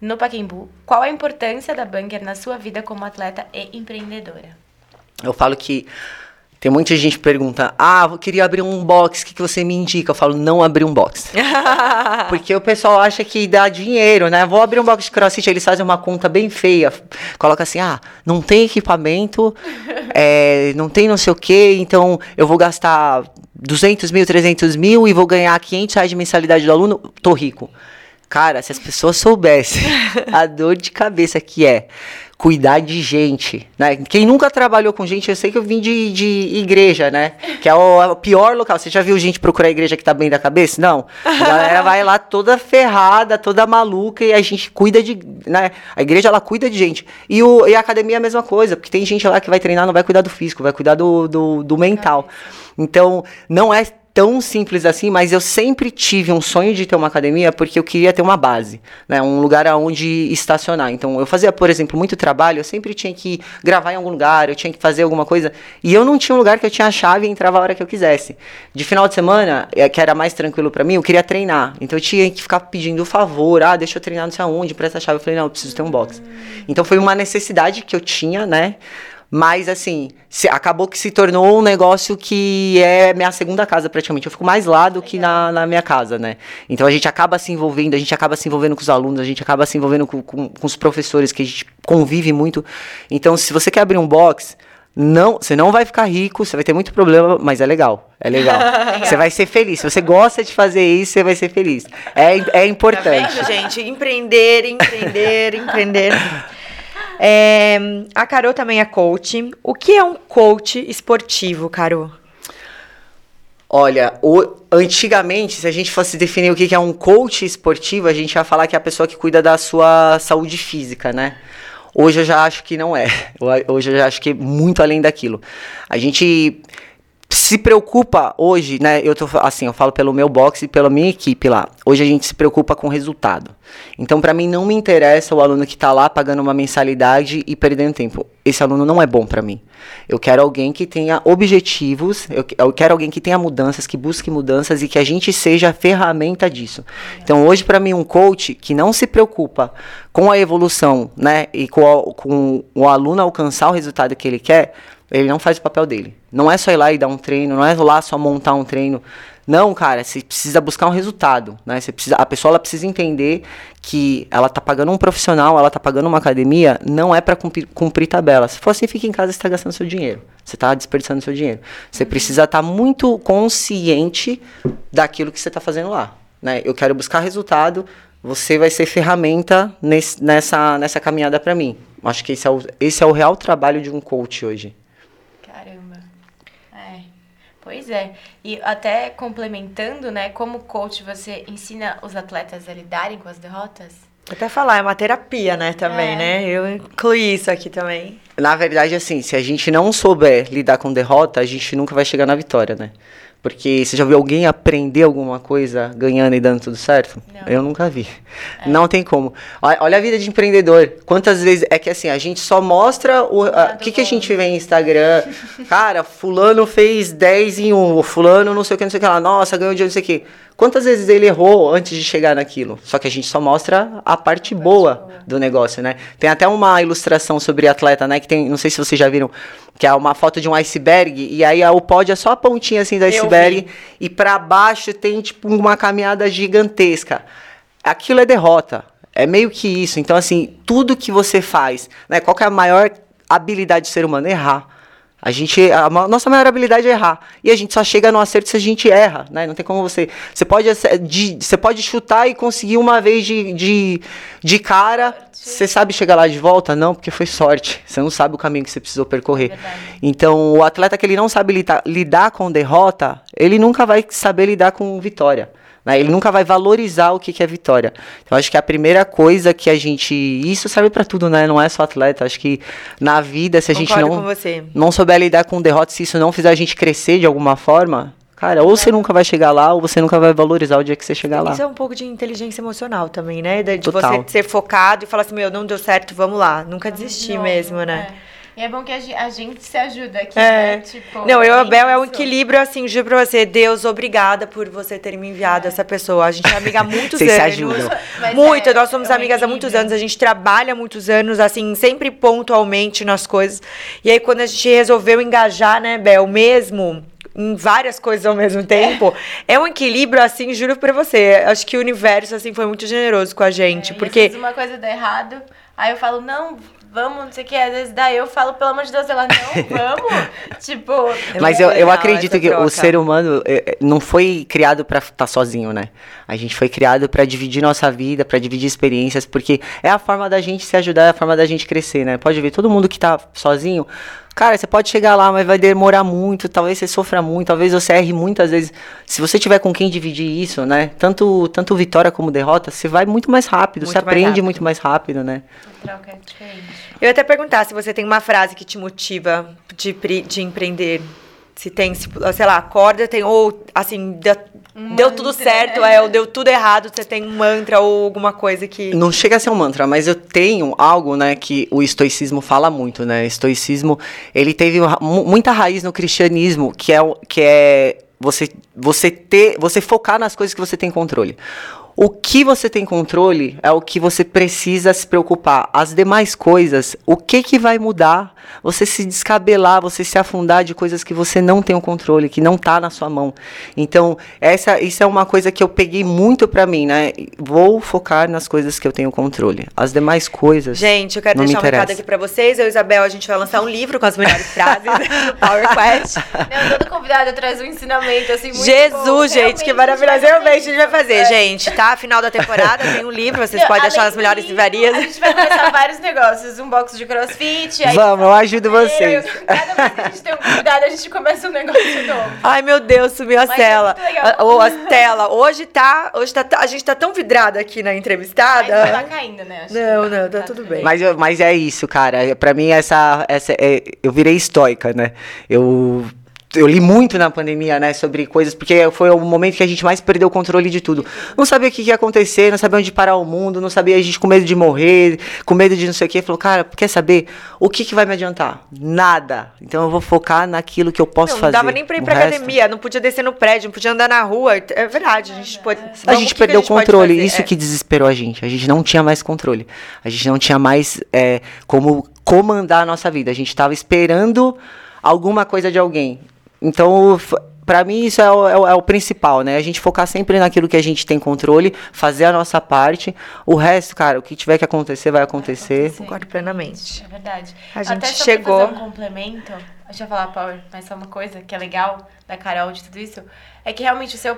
no Paquembu. Qual a importância da Bunker na sua vida como atleta e empreendedora? Eu falo que tem muita gente que pergunta: Ah, eu queria abrir um box, o que, que você me indica? Eu falo: Não abrir um box. Porque o pessoal acha que dá dinheiro, né? Vou abrir um box de crossfit, eles fazem uma conta bem feia. Coloca assim: ah, não tem equipamento, é, não tem não sei o quê, então eu vou gastar 200 mil, 300 mil e vou ganhar 500 reais de mensalidade do aluno, tô rico. Cara, se as pessoas soubessem a dor de cabeça que é cuidar de gente, né? Quem nunca trabalhou com gente, eu sei que eu vim de, de igreja, né? Que é o, é o pior local. Você já viu gente procurar igreja que tá bem da cabeça? Não. A galera vai lá toda ferrada, toda maluca e a gente cuida de, né? A igreja ela cuida de gente. E, o, e a academia é a mesma coisa, porque tem gente lá que vai treinar, não vai cuidar do físico, vai cuidar do, do, do mental. Então, não é tão simples assim, mas eu sempre tive um sonho de ter uma academia porque eu queria ter uma base, né? Um lugar aonde estacionar. Então, eu fazia, por exemplo, muito trabalho, eu sempre tinha que gravar em algum lugar, eu tinha que fazer alguma coisa, e eu não tinha um lugar que eu tinha a chave e entrava a hora que eu quisesse. De final de semana, eh, que era mais tranquilo pra mim, eu queria treinar. Então, eu tinha que ficar pedindo favor, ah, deixa eu treinar não sei aonde, presta a chave. Eu falei, não, eu preciso ter um box. Então, foi uma necessidade que eu tinha, né? Mas, assim, se- acabou que se tornou um negócio que é minha segunda casa, praticamente. Eu fico mais lá do que na, na minha casa, né? Então, a gente acaba se envolvendo, a gente acaba se envolvendo com os alunos, a gente acaba se envolvendo com, com, com os professores, que a gente convive muito. Então, se você quer abrir um box, não, você não vai ficar rico, você vai ter muito problema, mas é legal. É legal. Você vai ser feliz. Se você gosta de fazer isso, você vai ser feliz. É, é Tá importante. vendo, gente? Empreender, empreender, empreender. É, a Carol também é coach. O que é um coach esportivo, Carol? Olha, o- antigamente, se a gente fosse definir o que é um coach esportivo, a gente ia falar que é a pessoa que cuida da sua saúde física, né? Hoje eu já acho que não é. Hoje eu já acho que é muito além daquilo. A gente se preocupa hoje, né? Eu tô assim, eu falo pelo meu boxe e pela minha equipe lá. Hoje a gente se preocupa com o resultado. Então, para mim não me interessa o aluno que tá lá pagando uma mensalidade e perdendo tempo. Esse aluno não é bom para mim. Eu quero alguém que tenha objetivos, eu, eu quero alguém que tenha mudanças, que busque mudanças e que a gente seja a ferramenta disso. Então, hoje para mim um coach que não se preocupa com a evolução, né, e com, a- com o aluno alcançar o resultado que ele quer, ele não faz o papel dele. Não é só ir lá e dar um treino, não é lá só montar um treino. Não, cara, você precisa buscar um resultado, né? Você precisa, a pessoa ela precisa entender que ela tá pagando um profissional, ela tá pagando uma academia, não é para cumprir, cumprir tabela. Se for assim, fica em casa, você tá gastando seu dinheiro. Você tá desperdiçando seu dinheiro. Você precisa estar muito consciente daquilo que você tá fazendo lá, né? Eu quero buscar resultado, você vai ser ferramenta nesse- nessa, nessa caminhada para mim. Acho que esse é, o, esse é o real trabalho de um coach hoje. Pois é. E até complementando, né, como coach você ensina os atletas a lidarem com as derrotas? Até falar, é uma terapia, né, também, É. né? Eu incluí isso aqui também. Na verdade, assim, se a gente não souber lidar com derrota, a gente nunca vai chegar na vitória, né? Porque você já viu alguém aprender alguma coisa ganhando e dando tudo certo? Não. Eu nunca vi. Não tem como. Olha olha a vida de empreendedor. Quantas vezes. É que assim, a gente só mostra o. a- que, que a gente vê em Instagram? Cara, fulano fez 10 em 1, o fulano não sei o que, não sei o que lá. Nossa, ganhou dinheiro, não sei o que. Quantas vezes ele errou antes de chegar naquilo? Só que a gente só mostra a parte boa do negócio, né? Tem até uma ilustração sobre atleta, né? Que tem, não sei se vocês já viram, que é uma foto de um iceberg, e aí o pódio é só a pontinha assim do iceberg, e pra baixo tem tipo uma caminhada gigantesca. Aquilo é derrota. É meio que isso. Então, assim, tudo que você faz, né? Qual é a maior habilidade do ser humano? Errar. A gente, a nossa maior habilidade é errar. E a gente só chega no acerto se a gente erra, né? Não tem como você. Você pode, de- você pode chutar e conseguir uma vez de, de, de cara. Você sabe chegar lá de volta? Não, porque foi sorte. Você não sabe o caminho que você precisou percorrer. Verdade. Então, o atleta que ele não sabe lidar, lidar com derrota, ele nunca vai saber lidar com vitória. Né? Ele nunca vai valorizar o que, que é vitória. Então, acho que a primeira coisa que a gente. Isso serve pra tudo, né? Não é só atleta. Acho que na vida, se a gente não não souber lidar com derrota, se isso não fizer a gente crescer de alguma forma, cara, ou você nunca vai chegar lá, ou você nunca vai valorizar o dia que você chegar lá. Isso é um pouco de inteligência emocional também, né? De Total. você ser focado e falar assim, meu, não deu certo, vamos lá. Nunca desistir mesmo, né? é. E é bom que a ge- a gente se ajuda aqui, É. né? Tipo, Não, eu e a Bel é um equilíbrio, assim, juro pra você. Deus, obrigada por você ter me enviado essa pessoa. A gente é amiga há muitos Vocês se anos. ajudam. Mas Muito, é, nós somos é um amigas há muitos anos, a gente trabalha há muitos anos, assim, sempre pontualmente nas coisas. E aí, quando a gente resolveu engajar, né, Bel, mesmo em várias coisas ao mesmo tempo, é, um equilíbrio, assim, juro pra você. Acho que o universo, assim, foi muito generoso com a gente, É, porque... uma coisa dá errado, aí eu falo, não, vamos, não sei o que. Às vezes daí eu falo, pelo amor de Deus, ela, não, vamos. tipo, É Mas eu, eu acredito que o troca. ser humano eh, eh, não foi criado pra estar sozinho, né? A gente foi criado pra dividir nossa vida, pra dividir experiências, porque é a forma da gente se ajudar, é a forma da gente crescer, né? Pode ver, todo mundo que tá sozinho, cara, você pode chegar lá, mas vai demorar muito, talvez você sofra muito, talvez você erre muitas vezes. Se você tiver com quem dividir isso, né? Tanto, tanto vitória como derrota, você vai muito mais rápido, Muito você mais aprende rápido. muito mais rápido, né? troca é diferente. Eu ia até perguntar se você tem uma frase que te motiva de, de empreender. Se tem, se, sei lá, acorda, tem, ou assim, deu, Um deu tudo certo, né? é, ou deu tudo errado, você tem um mantra ou alguma coisa que. Não chega a ser um mantra, mas eu tenho algo, né, que o estoicismo fala muito, né? Estoicismo, ele teve muita raiz no cristianismo, que é o- que é você você ter, você focar nas coisas que você tem controle. O que você tem controle é o que você precisa se preocupar. As demais coisas, o que que vai mudar? Você se descabelar, você se afundar de coisas que você não tem o controle, que não tá na sua mão. Então, essa isso é uma coisa que eu peguei muito pra mim, né? Vou focar nas coisas que eu tenho controle. As demais coisas. Gente, eu quero deixar um recado aqui pra vocês. Eu e Isabel, a gente vai lançar um livro com as melhores frases do Power Quest. Não, todo convidado traz um ensinamento, assim, muito Jesus, bom. gente, que Realmente, maravilhoso. Realmente a gente vai fazer, É. gente, tá? Final da temporada tem um livro, vocês Não, podem achar do melhores livro, livrarias. A gente vai começar vários negócios, um box de crossfit. aí Vamos, eu ajudo vocês. Cada vez que a gente tem um convidado, a gente começa um negócio novo. Ai, meu Deus, sumiu a Mas é tela. muito legal. A, ou a tela. Hoje tá. Hoje tá. A gente tá tão vidrada aqui na Mas entrevistada. não tá caindo, né? Acho Não, que não, tá tudo bem. Mas, eu- mas é isso, cara. Pra mim, essa. essa é, eu virei estoica, né? Eu. Eu li muito na pandemia, né, sobre coisas, porque foi o momento que a gente mais perdeu o controle de tudo. Não sabia o que ia acontecer, não sabia onde parar o mundo, não sabia a gente com medo de morrer, com medo de não sei o quê. Falou, cara, quer saber o que, que vai me adiantar? Nada. Então eu vou focar naquilo que eu posso Não, não fazer. dava nem pra ir pra resto- academia, não podia descer no prédio, não podia andar na rua. É verdade, a gente pode. A vamos, gente que perdeu o controle, fazer? isso É. que desesperou a gente. A gente não tinha mais controle. A gente não tinha mais é, como comandar a nossa vida. A gente estava esperando alguma coisa de alguém. Então, pra mim, isso é o, é o- é o principal, né? A gente focar sempre naquilo que a gente tem controle, fazer a nossa parte. O resto, cara, o que tiver que acontecer, vai acontecer. Concordo plenamente. É verdade. A gente Até só chegou- pra fazer um complemento, deixa eu falar, Power, mas só uma coisa que é legal da Carol de tudo isso, é que realmente o seu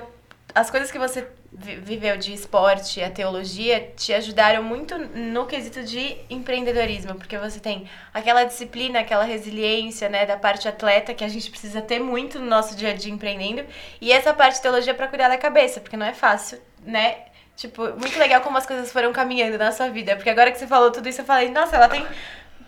as coisas que você viveu de esporte, a teologia, te ajudaram muito no quesito de empreendedorismo, porque você tem aquela disciplina, aquela resiliência, né, da parte atleta que a gente precisa ter muito no nosso dia a dia empreendendo, e essa parte de teologia para cuidar da cabeça, porque não é fácil, né? Tipo, muito legal como as coisas foram caminhando na sua vida, porque agora que você falou tudo isso, eu falei, nossa, ela tem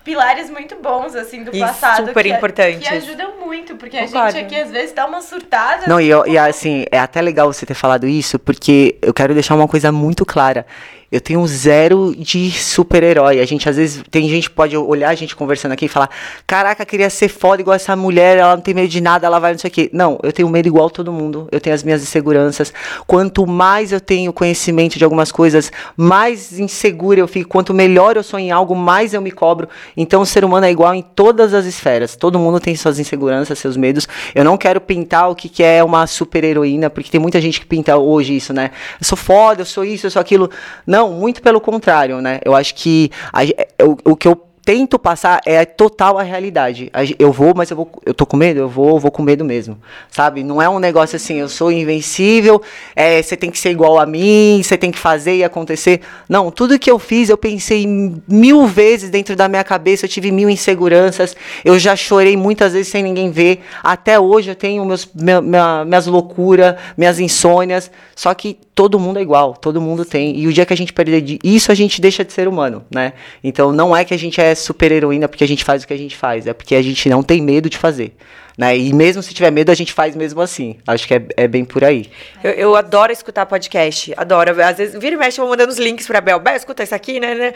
pilares muito bons, assim, do e passado. super que, importantes. Que ajudam muito, porque Concordo. a gente aqui às vezes dá uma surtada. Não, e, eu, e assim, é até legal você ter falado isso, porque eu quero deixar uma coisa muito clara. Eu tenho zero de super-herói. A gente, às vezes, tem gente que pode olhar a gente conversando aqui e falar: Caraca, queria ser foda igual essa mulher, ela não tem medo de nada, ela vai não sei o quê. Não, eu tenho medo igual todo mundo. Eu tenho as minhas inseguranças. Quanto mais eu tenho conhecimento de algumas coisas, mais insegura eu fico. Quanto melhor eu sou em algo, mais eu me cobro. Então, o ser humano é igual em todas as esferas. Todo mundo tem suas inseguranças, seus medos. Eu não quero pintar o que, que é uma super-heroína, porque tem muita gente que pinta hoje isso, né? Eu sou foda, eu sou isso, eu sou aquilo. Não não, muito pelo contrário, né? Eu acho que a, o, o que eu tento passar é total a realidade. Eu vou, mas eu vou, eu tô com medo, eu vou, vou com medo mesmo, sabe? Não é um negócio assim, eu sou invencível, é, você tem que ser igual a mim, você tem que fazer e acontecer. Não, tudo que eu fiz, eu pensei mil vezes dentro da minha cabeça, eu tive mil inseguranças, eu já chorei muitas vezes sem ninguém ver. Até hoje eu tenho meus, minha, minha, minhas loucuras, minhas insônias, só que todo mundo é igual, todo mundo tem. E o dia que a gente perder isso, a gente deixa de ser humano, né? Então não é que a gente é super heroína porque a gente faz o que a gente faz, é porque a gente não tem medo de fazer. Né? E mesmo se tiver medo, a gente faz mesmo assim. Acho que é, é bem por aí. Eu, eu, adoro escutar podcast. Adoro. Às vezes, vira e mexe, eu vou mandando os links pra Bel. Bel, escuta isso aqui, né? né?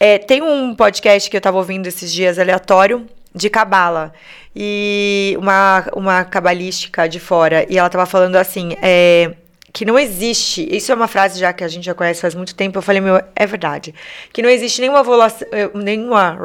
É, tem um podcast que eu tava ouvindo esses dias aleatório de cabala e uma, uma cabalística de fora. E ela tava falando assim: é, que não existe, isso é uma frase já que a gente já conhece faz muito tempo, eu falei, meu, é verdade, que não existe nenhuma evolução, eh, nenhuma,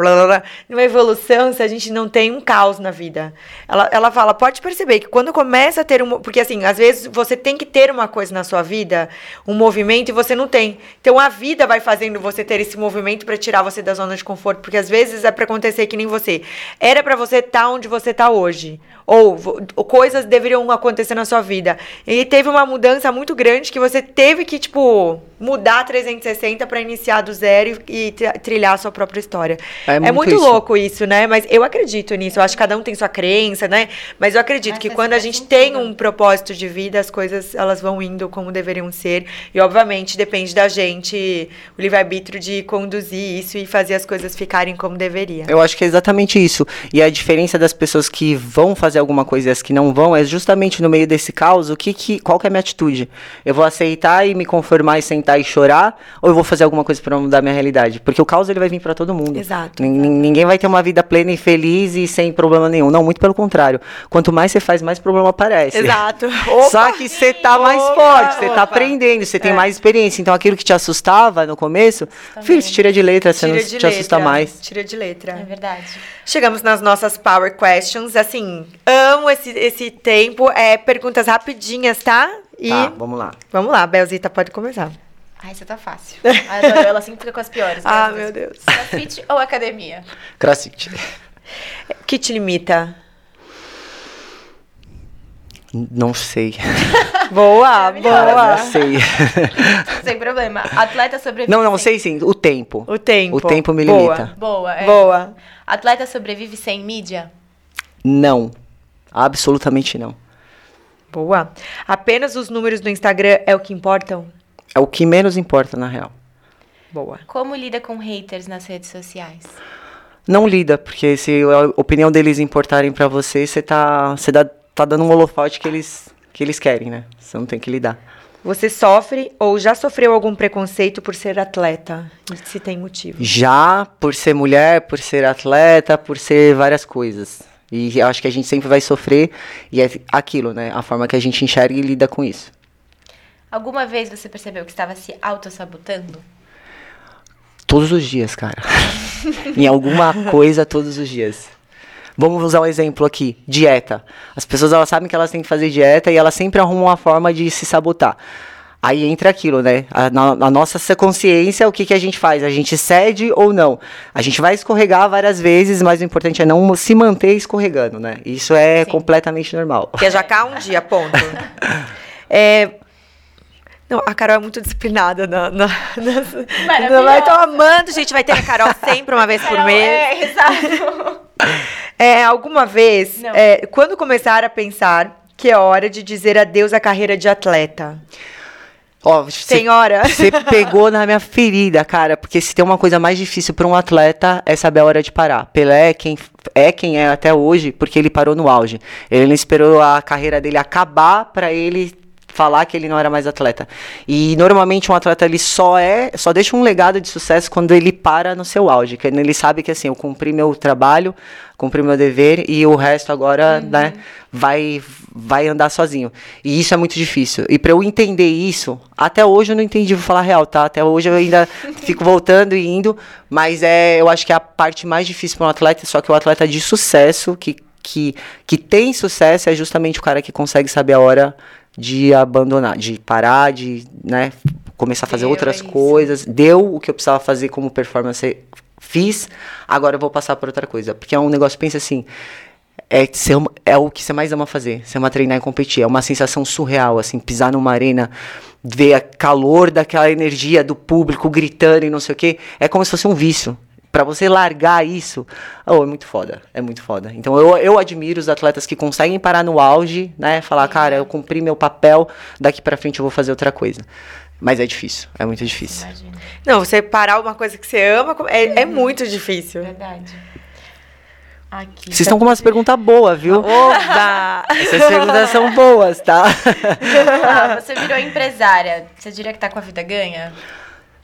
nenhuma evolução se a gente não tem um caos na vida. Ela, ela fala, pode perceber que quando começa a ter um, porque assim, às vezes você tem que ter uma coisa na sua vida, um movimento, e você não tem. Então a vida vai fazendo você ter esse movimento para tirar você da zona de conforto, porque às vezes é para acontecer que nem você. Era para você estar tá onde você está hoje, ou, ou coisas deveriam acontecer na sua vida. E teve uma mudança muito grande que você teve que, tipo, mudar 360 para iniciar do zero e, trilhar a sua própria história. É, é muito, muito isso. louco isso, né? Mas eu acredito nisso. Eu acho que cada um tem sua crença, né? Mas eu acredito Mas que quando a gente tem um propósito de vida, as coisas elas vão indo como deveriam ser. E obviamente depende da gente, o livre-arbítrio de conduzir isso e fazer as coisas ficarem como deveria. Eu acho que é exatamente isso. E a diferença das pessoas que vão fazer alguma coisa e as que não vão é justamente no meio desse caos, o que, que qual que é a minha atitude? Eu vou aceitar e me conformar e sentar e chorar, ou eu vou fazer alguma coisa para mudar minha realidade? Porque o caos ele vai vir para todo mundo. Exato. ninguém vai ter uma vida plena e feliz e sem problema nenhum. Não, muito pelo contrário. Quanto mais você faz, mais problema aparece. Exato. Opa, Só que você tá mais opa, forte, você tá aprendendo, você tem é. mais experiência. Então aquilo que te assustava no começo, filho, você tira de letra, você tira não te letra, assusta mais. Tira de letra. É verdade. Chegamos nas nossas power questions. Assim, amo esse, esse tempo. É perguntas rapidinhas, tá? E tá, vamos lá. Vamos lá, Belzita, pode começar. Ai, você tá fácil. Ai, ela sempre fica com as piores. ah, meu Deus. Crossfit ou academia? Crossfit. O que te limita? Não sei. boa, boa. Não sei. Sem problema. Atleta sobrevive. Não, não, sei sim. O tempo. O tempo. O tempo me limita. Boa. Boa. É. Boa. Atleta sobrevive sem mídia? Não. Absolutamente não. Boa. Apenas os números do Instagram é o que importam? É o que menos importa, na real. Boa. Como lida com haters nas redes sociais? Não lida, porque se a opinião deles importarem para você, você tá, você dá, tá dando um holofote que eles, que eles querem, né? Você não tem que lidar. Você sofre ou já sofreu algum preconceito por ser atleta? Se tem motivo. Já, por ser mulher, por ser atleta, por ser várias coisas. E acho que a gente sempre vai sofrer, e é aquilo, né? A forma que a gente enxerga e lida com isso. Alguma vez você percebeu que estava se auto-sabotando? Todos os dias, cara. em alguma coisa, todos os dias. Vamos usar um exemplo aqui, dieta. As pessoas elas sabem que elas têm que fazer dieta e elas sempre arrumam uma forma de se sabotar. Aí entra aquilo, né? A, na, na, nossa consciência, o que, que a gente faz? A gente cede ou não? A gente vai escorregar várias vezes, mas o importante é não se manter escorregando, né? Isso é Sim. completamente normal. Que é já cá um dia, ponto. é, Não, a Carol é muito disciplinada na. na, na vai estar amando, gente. Vai ter a Carol sempre, uma vez Carol, por mês. É, exato. É, alguma vez, é, quando começar a pensar que é hora de dizer adeus à carreira de atleta? Ó, Senhora. Você pegou na minha ferida, cara, porque se tem uma coisa mais difícil para um atleta é saber a hora de parar. Pelé é quem é quem é até hoje porque ele parou no auge. Ele não esperou a carreira dele acabar para ele falar que ele não era mais atleta. E normalmente um atleta ele só é, só deixa um legado de sucesso quando ele para no seu auge, quando ele sabe que assim, eu cumpri meu trabalho, cumpri meu dever e o resto agora, uhum. né, vai vai andar sozinho. E isso é muito difícil. E para eu entender isso, até hoje eu não entendi, vou falar real, tá? Até hoje eu ainda fico voltando e indo, mas é, eu acho que é a parte mais difícil para um atleta, só que o atleta de sucesso que que, que tem sucesso é justamente o cara que consegue saber a hora de abandonar, de parar, de né, começar a fazer Deu outras coisas. Deu o que eu precisava fazer como performance, fiz, agora eu vou passar por outra coisa. Porque é um negócio, pensa assim, é, é o que você mais ama fazer, você ama treinar e competir. É uma sensação surreal, assim, pisar numa arena, ver a calor daquela energia do público gritando e não sei o quê. É como se fosse um vício para você largar isso, oh, é muito foda, é muito foda. Então eu, eu admiro os atletas que conseguem parar no auge, né, falar, cara, eu cumpri meu papel, daqui para frente eu vou fazer outra coisa. Mas é difícil, é muito difícil. Imagina. Não, você parar uma coisa que você ama é, é muito difícil. Verdade. Aqui. Vocês estão com umas perguntas boas, viu? Oba! Essas perguntas são boas, tá? Ah, você virou empresária. Você diria que tá com a vida ganha?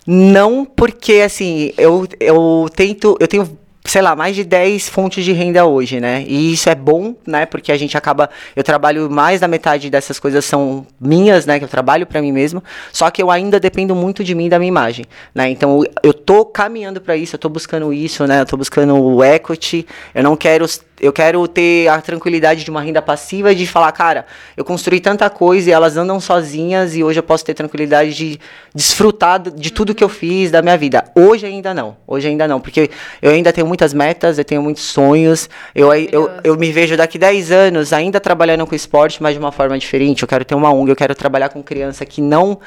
Não, porque assim, eu, eu tento, eu tenho sei lá, mais de 10 fontes de renda hoje, né? E isso é bom, né? Porque a gente acaba. Eu trabalho mais da metade dessas coisas são minhas, né? Que eu trabalho para mim mesmo. Só que eu ainda dependo muito de mim da minha imagem, né? Então eu tô caminhando para isso, eu tô buscando isso, né? Eu tô buscando o equity. Eu não quero eu quero ter a tranquilidade de uma renda passiva de falar, cara, eu construí tanta coisa e elas andam sozinhas e hoje eu posso ter tranquilidade de desfrutar de tudo que eu fiz da minha vida. Hoje ainda não, hoje ainda não, porque eu ainda tenho muitas metas, eu tenho muitos sonhos, eu, eu, eu me vejo daqui 10 anos ainda trabalhando com esporte, mas de uma forma diferente. Eu quero ter uma ONG, eu quero trabalhar com criança que não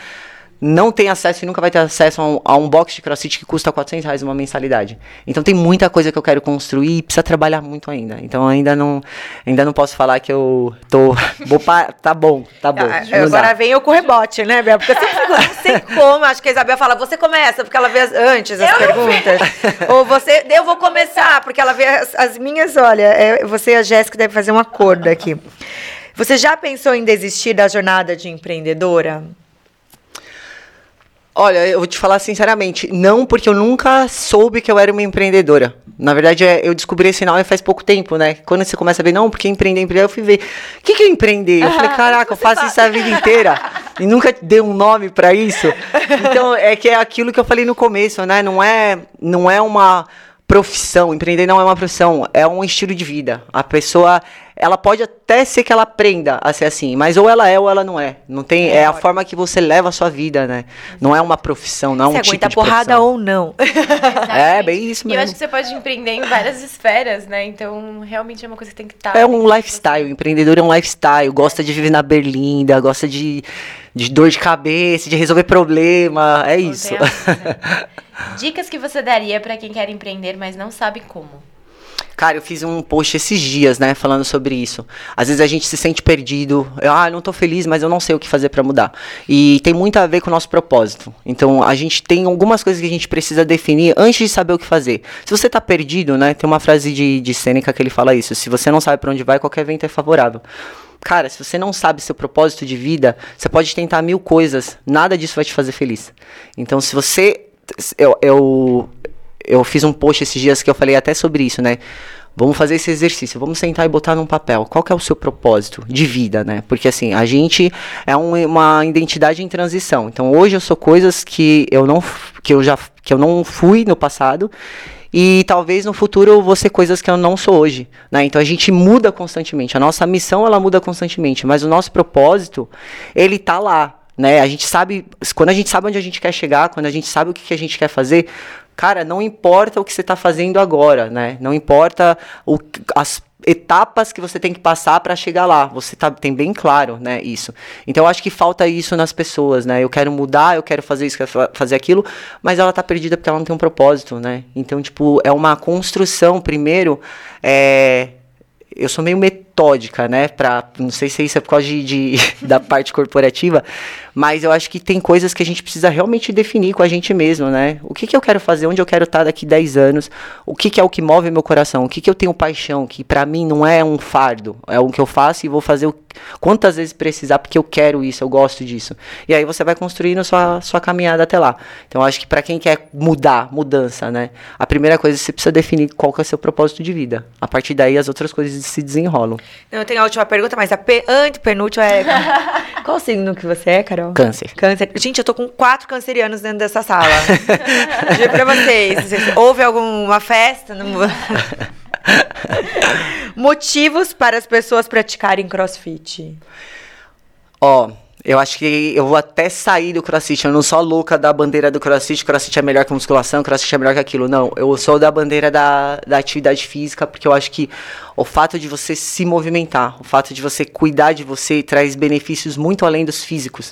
não tem acesso e nunca vai ter acesso a um, a um box de crossfit que custa 400 reais uma mensalidade. Então tem muita coisa que eu quero construir e precisa trabalhar muito ainda. Então ainda não, ainda não posso falar que eu tô. Vou pa, tá bom, tá bom. Ah, agora vem eu com rebote, né, Bel? Porque eu sempre fico, não sei como, acho que a Isabel fala, você começa, porque ela vê antes as eu perguntas. Ou você, eu vou começar, porque ela vê as, as minhas, olha, é, você e a Jéssica devem fazer um acordo aqui. Você já pensou em desistir da jornada de empreendedora? Olha, eu vou te falar sinceramente, não porque eu nunca soube que eu era uma empreendedora. Na verdade, é, eu descobri esse nome faz pouco tempo, né? Quando você começa a ver, não, porque empreender, empreender, eu fui ver. O que, que é empreender? Eu falei, caraca, eu faço isso a vida inteira. e nunca dei um nome para isso. Então, é que é aquilo que eu falei no começo, né? Não é, não é uma profissão. Empreender não é uma profissão, é um estilo de vida. A pessoa ela pode até ser que ela aprenda a ser assim, mas ou ela é ou ela não é. Não tem, é, é a forma que você leva a sua vida, né? Não é uma profissão, não é um você tipo de porrada profissão. ou não. é, bem isso mesmo. E eu acho que você pode empreender em várias esferas, né? Então, realmente é uma coisa que tem que estar. É um lifestyle, o empreendedor é um lifestyle, gosta de viver na berlinda, gosta de, de dor de cabeça, de resolver problema, é isso. Dicas que você daria para quem quer empreender, mas não sabe como? Cara, eu fiz um post esses dias, né, falando sobre isso. Às vezes a gente se sente perdido. Eu, ah, não tô feliz, mas eu não sei o que fazer para mudar. E tem muito a ver com o nosso propósito. Então, a gente tem algumas coisas que a gente precisa definir antes de saber o que fazer. Se você tá perdido, né, tem uma frase de, de Sêneca que ele fala isso. Se você não sabe para onde vai, qualquer vento é favorável. Cara, se você não sabe seu propósito de vida, você pode tentar mil coisas, nada disso vai te fazer feliz. Então, se você. Eu, eu, eu fiz um post esses dias que eu falei até sobre isso, né? Vamos fazer esse exercício, vamos sentar e botar num papel. Qual que é o seu propósito de vida, né? Porque assim, a gente é um, uma identidade em transição. Então hoje eu sou coisas que eu não que eu já que eu não fui no passado e talvez no futuro eu vou ser coisas que eu não sou hoje, né? Então a gente muda constantemente. A nossa missão ela muda constantemente, mas o nosso propósito ele tá lá, né? A gente sabe, quando a gente sabe onde a gente quer chegar, quando a gente sabe o que, que a gente quer fazer, cara, não importa o que você está fazendo agora, né? Não importa o, as etapas que você tem que passar para chegar lá. Você tá, tem bem claro, né, isso. Então eu acho que falta isso nas pessoas, né? Eu quero mudar, eu quero fazer isso, quero fazer aquilo, mas ela tá perdida porque ela não tem um propósito, né? Então, tipo, é uma construção primeiro, é, eu sou meio metódica, né? Pra, não sei se isso é por causa de, de da parte corporativa, mas eu acho que tem coisas que a gente precisa realmente definir com a gente mesmo, né? O que, que eu quero fazer, onde eu quero estar daqui 10 anos, o que, que é o que move meu coração, o que, que eu tenho paixão, que para mim não é um fardo, é o que eu faço e vou fazer o, quantas vezes precisar porque eu quero isso, eu gosto disso. E aí você vai construindo sua, sua caminhada até lá. Então eu acho que para quem quer mudar, mudança, né? A primeira coisa você precisa definir qual que é o seu propósito de vida. A partir daí as outras coisas se desenrolam. Eu tenho a última pergunta, mas a antepenúltima é qual signo que você é, Carol? Câncer. Câncer. Gente, eu tô com quatro cancerianos dentro dessa sala. Digo pra vocês. Houve alguma festa? Motivos para as pessoas praticarem crossfit? Ó, oh, eu acho que eu vou até sair do crossfit. Eu não sou louca da bandeira do crossfit. Crossfit é melhor que musculação, crossfit é melhor que aquilo. Não, eu sou da bandeira da, da atividade física, porque eu acho que o fato de você se movimentar, o fato de você cuidar de você traz benefícios muito além dos físicos.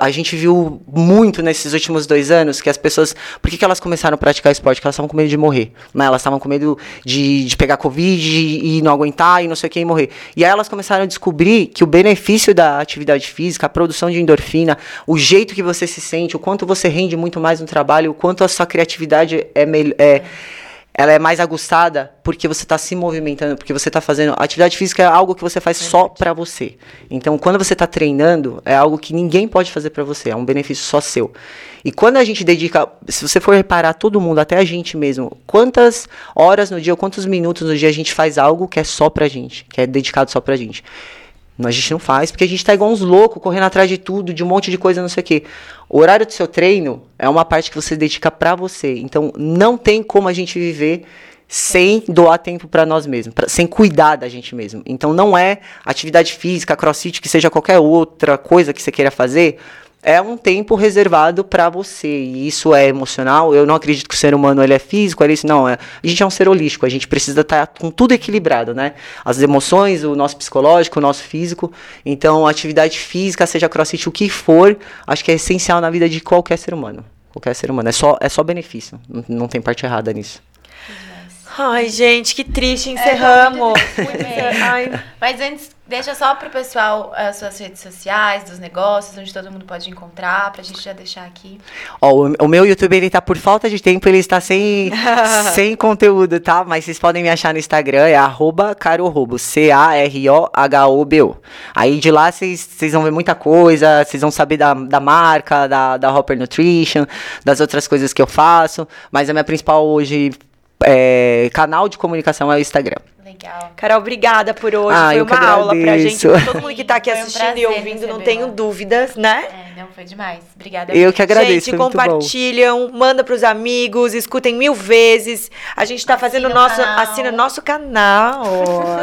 A gente viu muito nesses últimos dois anos que as pessoas. Por que, que elas começaram a praticar esporte? Porque elas estavam com medo de morrer. Né? Elas estavam com medo de, de pegar Covid e não aguentar e não sei o que e morrer. E aí elas começaram a descobrir que o benefício da atividade física, a produção de endorfina, o jeito que você se sente, o quanto você rende muito mais no trabalho, o quanto a sua criatividade é melhor. É, ela é mais aguçada porque você está se movimentando, porque você está fazendo. Atividade física é algo que você faz é só para você. Então, quando você está treinando, é algo que ninguém pode fazer para você, é um benefício só seu. E quando a gente dedica, se você for reparar todo mundo, até a gente mesmo, quantas horas no dia, quantos minutos no dia a gente faz algo que é só pra gente, que é dedicado só pra gente. A gente não faz, porque a gente tá igual uns loucos, correndo atrás de tudo, de um monte de coisa, não sei o quê. O horário do seu treino é uma parte que você dedica para você. Então, não tem como a gente viver sem doar tempo para nós mesmos, pra, sem cuidar da gente mesmo. Então, não é atividade física, crossfit, que seja qualquer outra coisa que você queira fazer, é um tempo reservado para você. E isso é emocional. Eu não acredito que o ser humano ele é físico, ele é. Não, é, a gente é um ser holístico. A gente precisa estar tá com tudo equilibrado, né? As emoções, o nosso psicológico, o nosso físico. Então, atividade física, seja crossfit, o que for, acho que é essencial na vida de qualquer ser humano. Qualquer ser humano. É só, é só benefício. Não, não tem parte errada nisso. Ai, gente, que triste, encerramos. É, muito, muito Ai. Mas antes, deixa só pro pessoal as suas redes sociais, dos negócios, onde todo mundo pode encontrar, pra gente já deixar aqui. Ó, o, o meu YouTube, ele tá por falta de tempo, ele está sem, sem conteúdo, tá? Mas vocês podem me achar no Instagram, é arroba carorobo, C-A-R-O-H-O-B-O. Aí de lá vocês vão ver muita coisa, vocês vão saber da, da marca, da, da Hopper Nutrition, das outras coisas que eu faço, mas a minha principal hoje é, canal de comunicação é o Instagram. Legal. Carol, obrigada por hoje. Ah, foi uma aula pra gente. Pra todo mundo que tá aqui assistindo um e ouvindo, não tenho dúvidas, né? É, não, foi demais. Obrigada. Eu que agradeço. Gente, compartilham, manda pros amigos, escutem mil vezes. A gente tá fazendo o nosso. Canal. Assina nosso canal.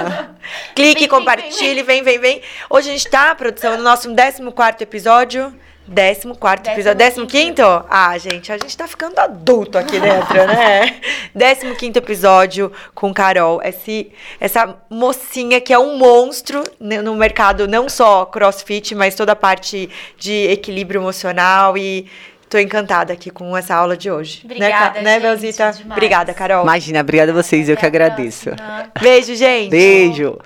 Clique, vem, compartilhe, vem, vem, vem. Hoje a gente tá, produção, no nosso 14 episódio. Décimo quarto episódio. Décimo quinto? Ah, gente, a gente tá ficando adulto aqui dentro, né? Décimo quinto episódio com Carol. Esse, essa mocinha que é um monstro no mercado, não só crossfit, mas toda a parte de equilíbrio emocional e. Tô encantada aqui com essa aula de hoje. Né, obrigada, né, né Belzita? Obrigada, Carol. Imagina, obrigada a vocês, Até eu que agradeço. Beijo, gente. Beijo.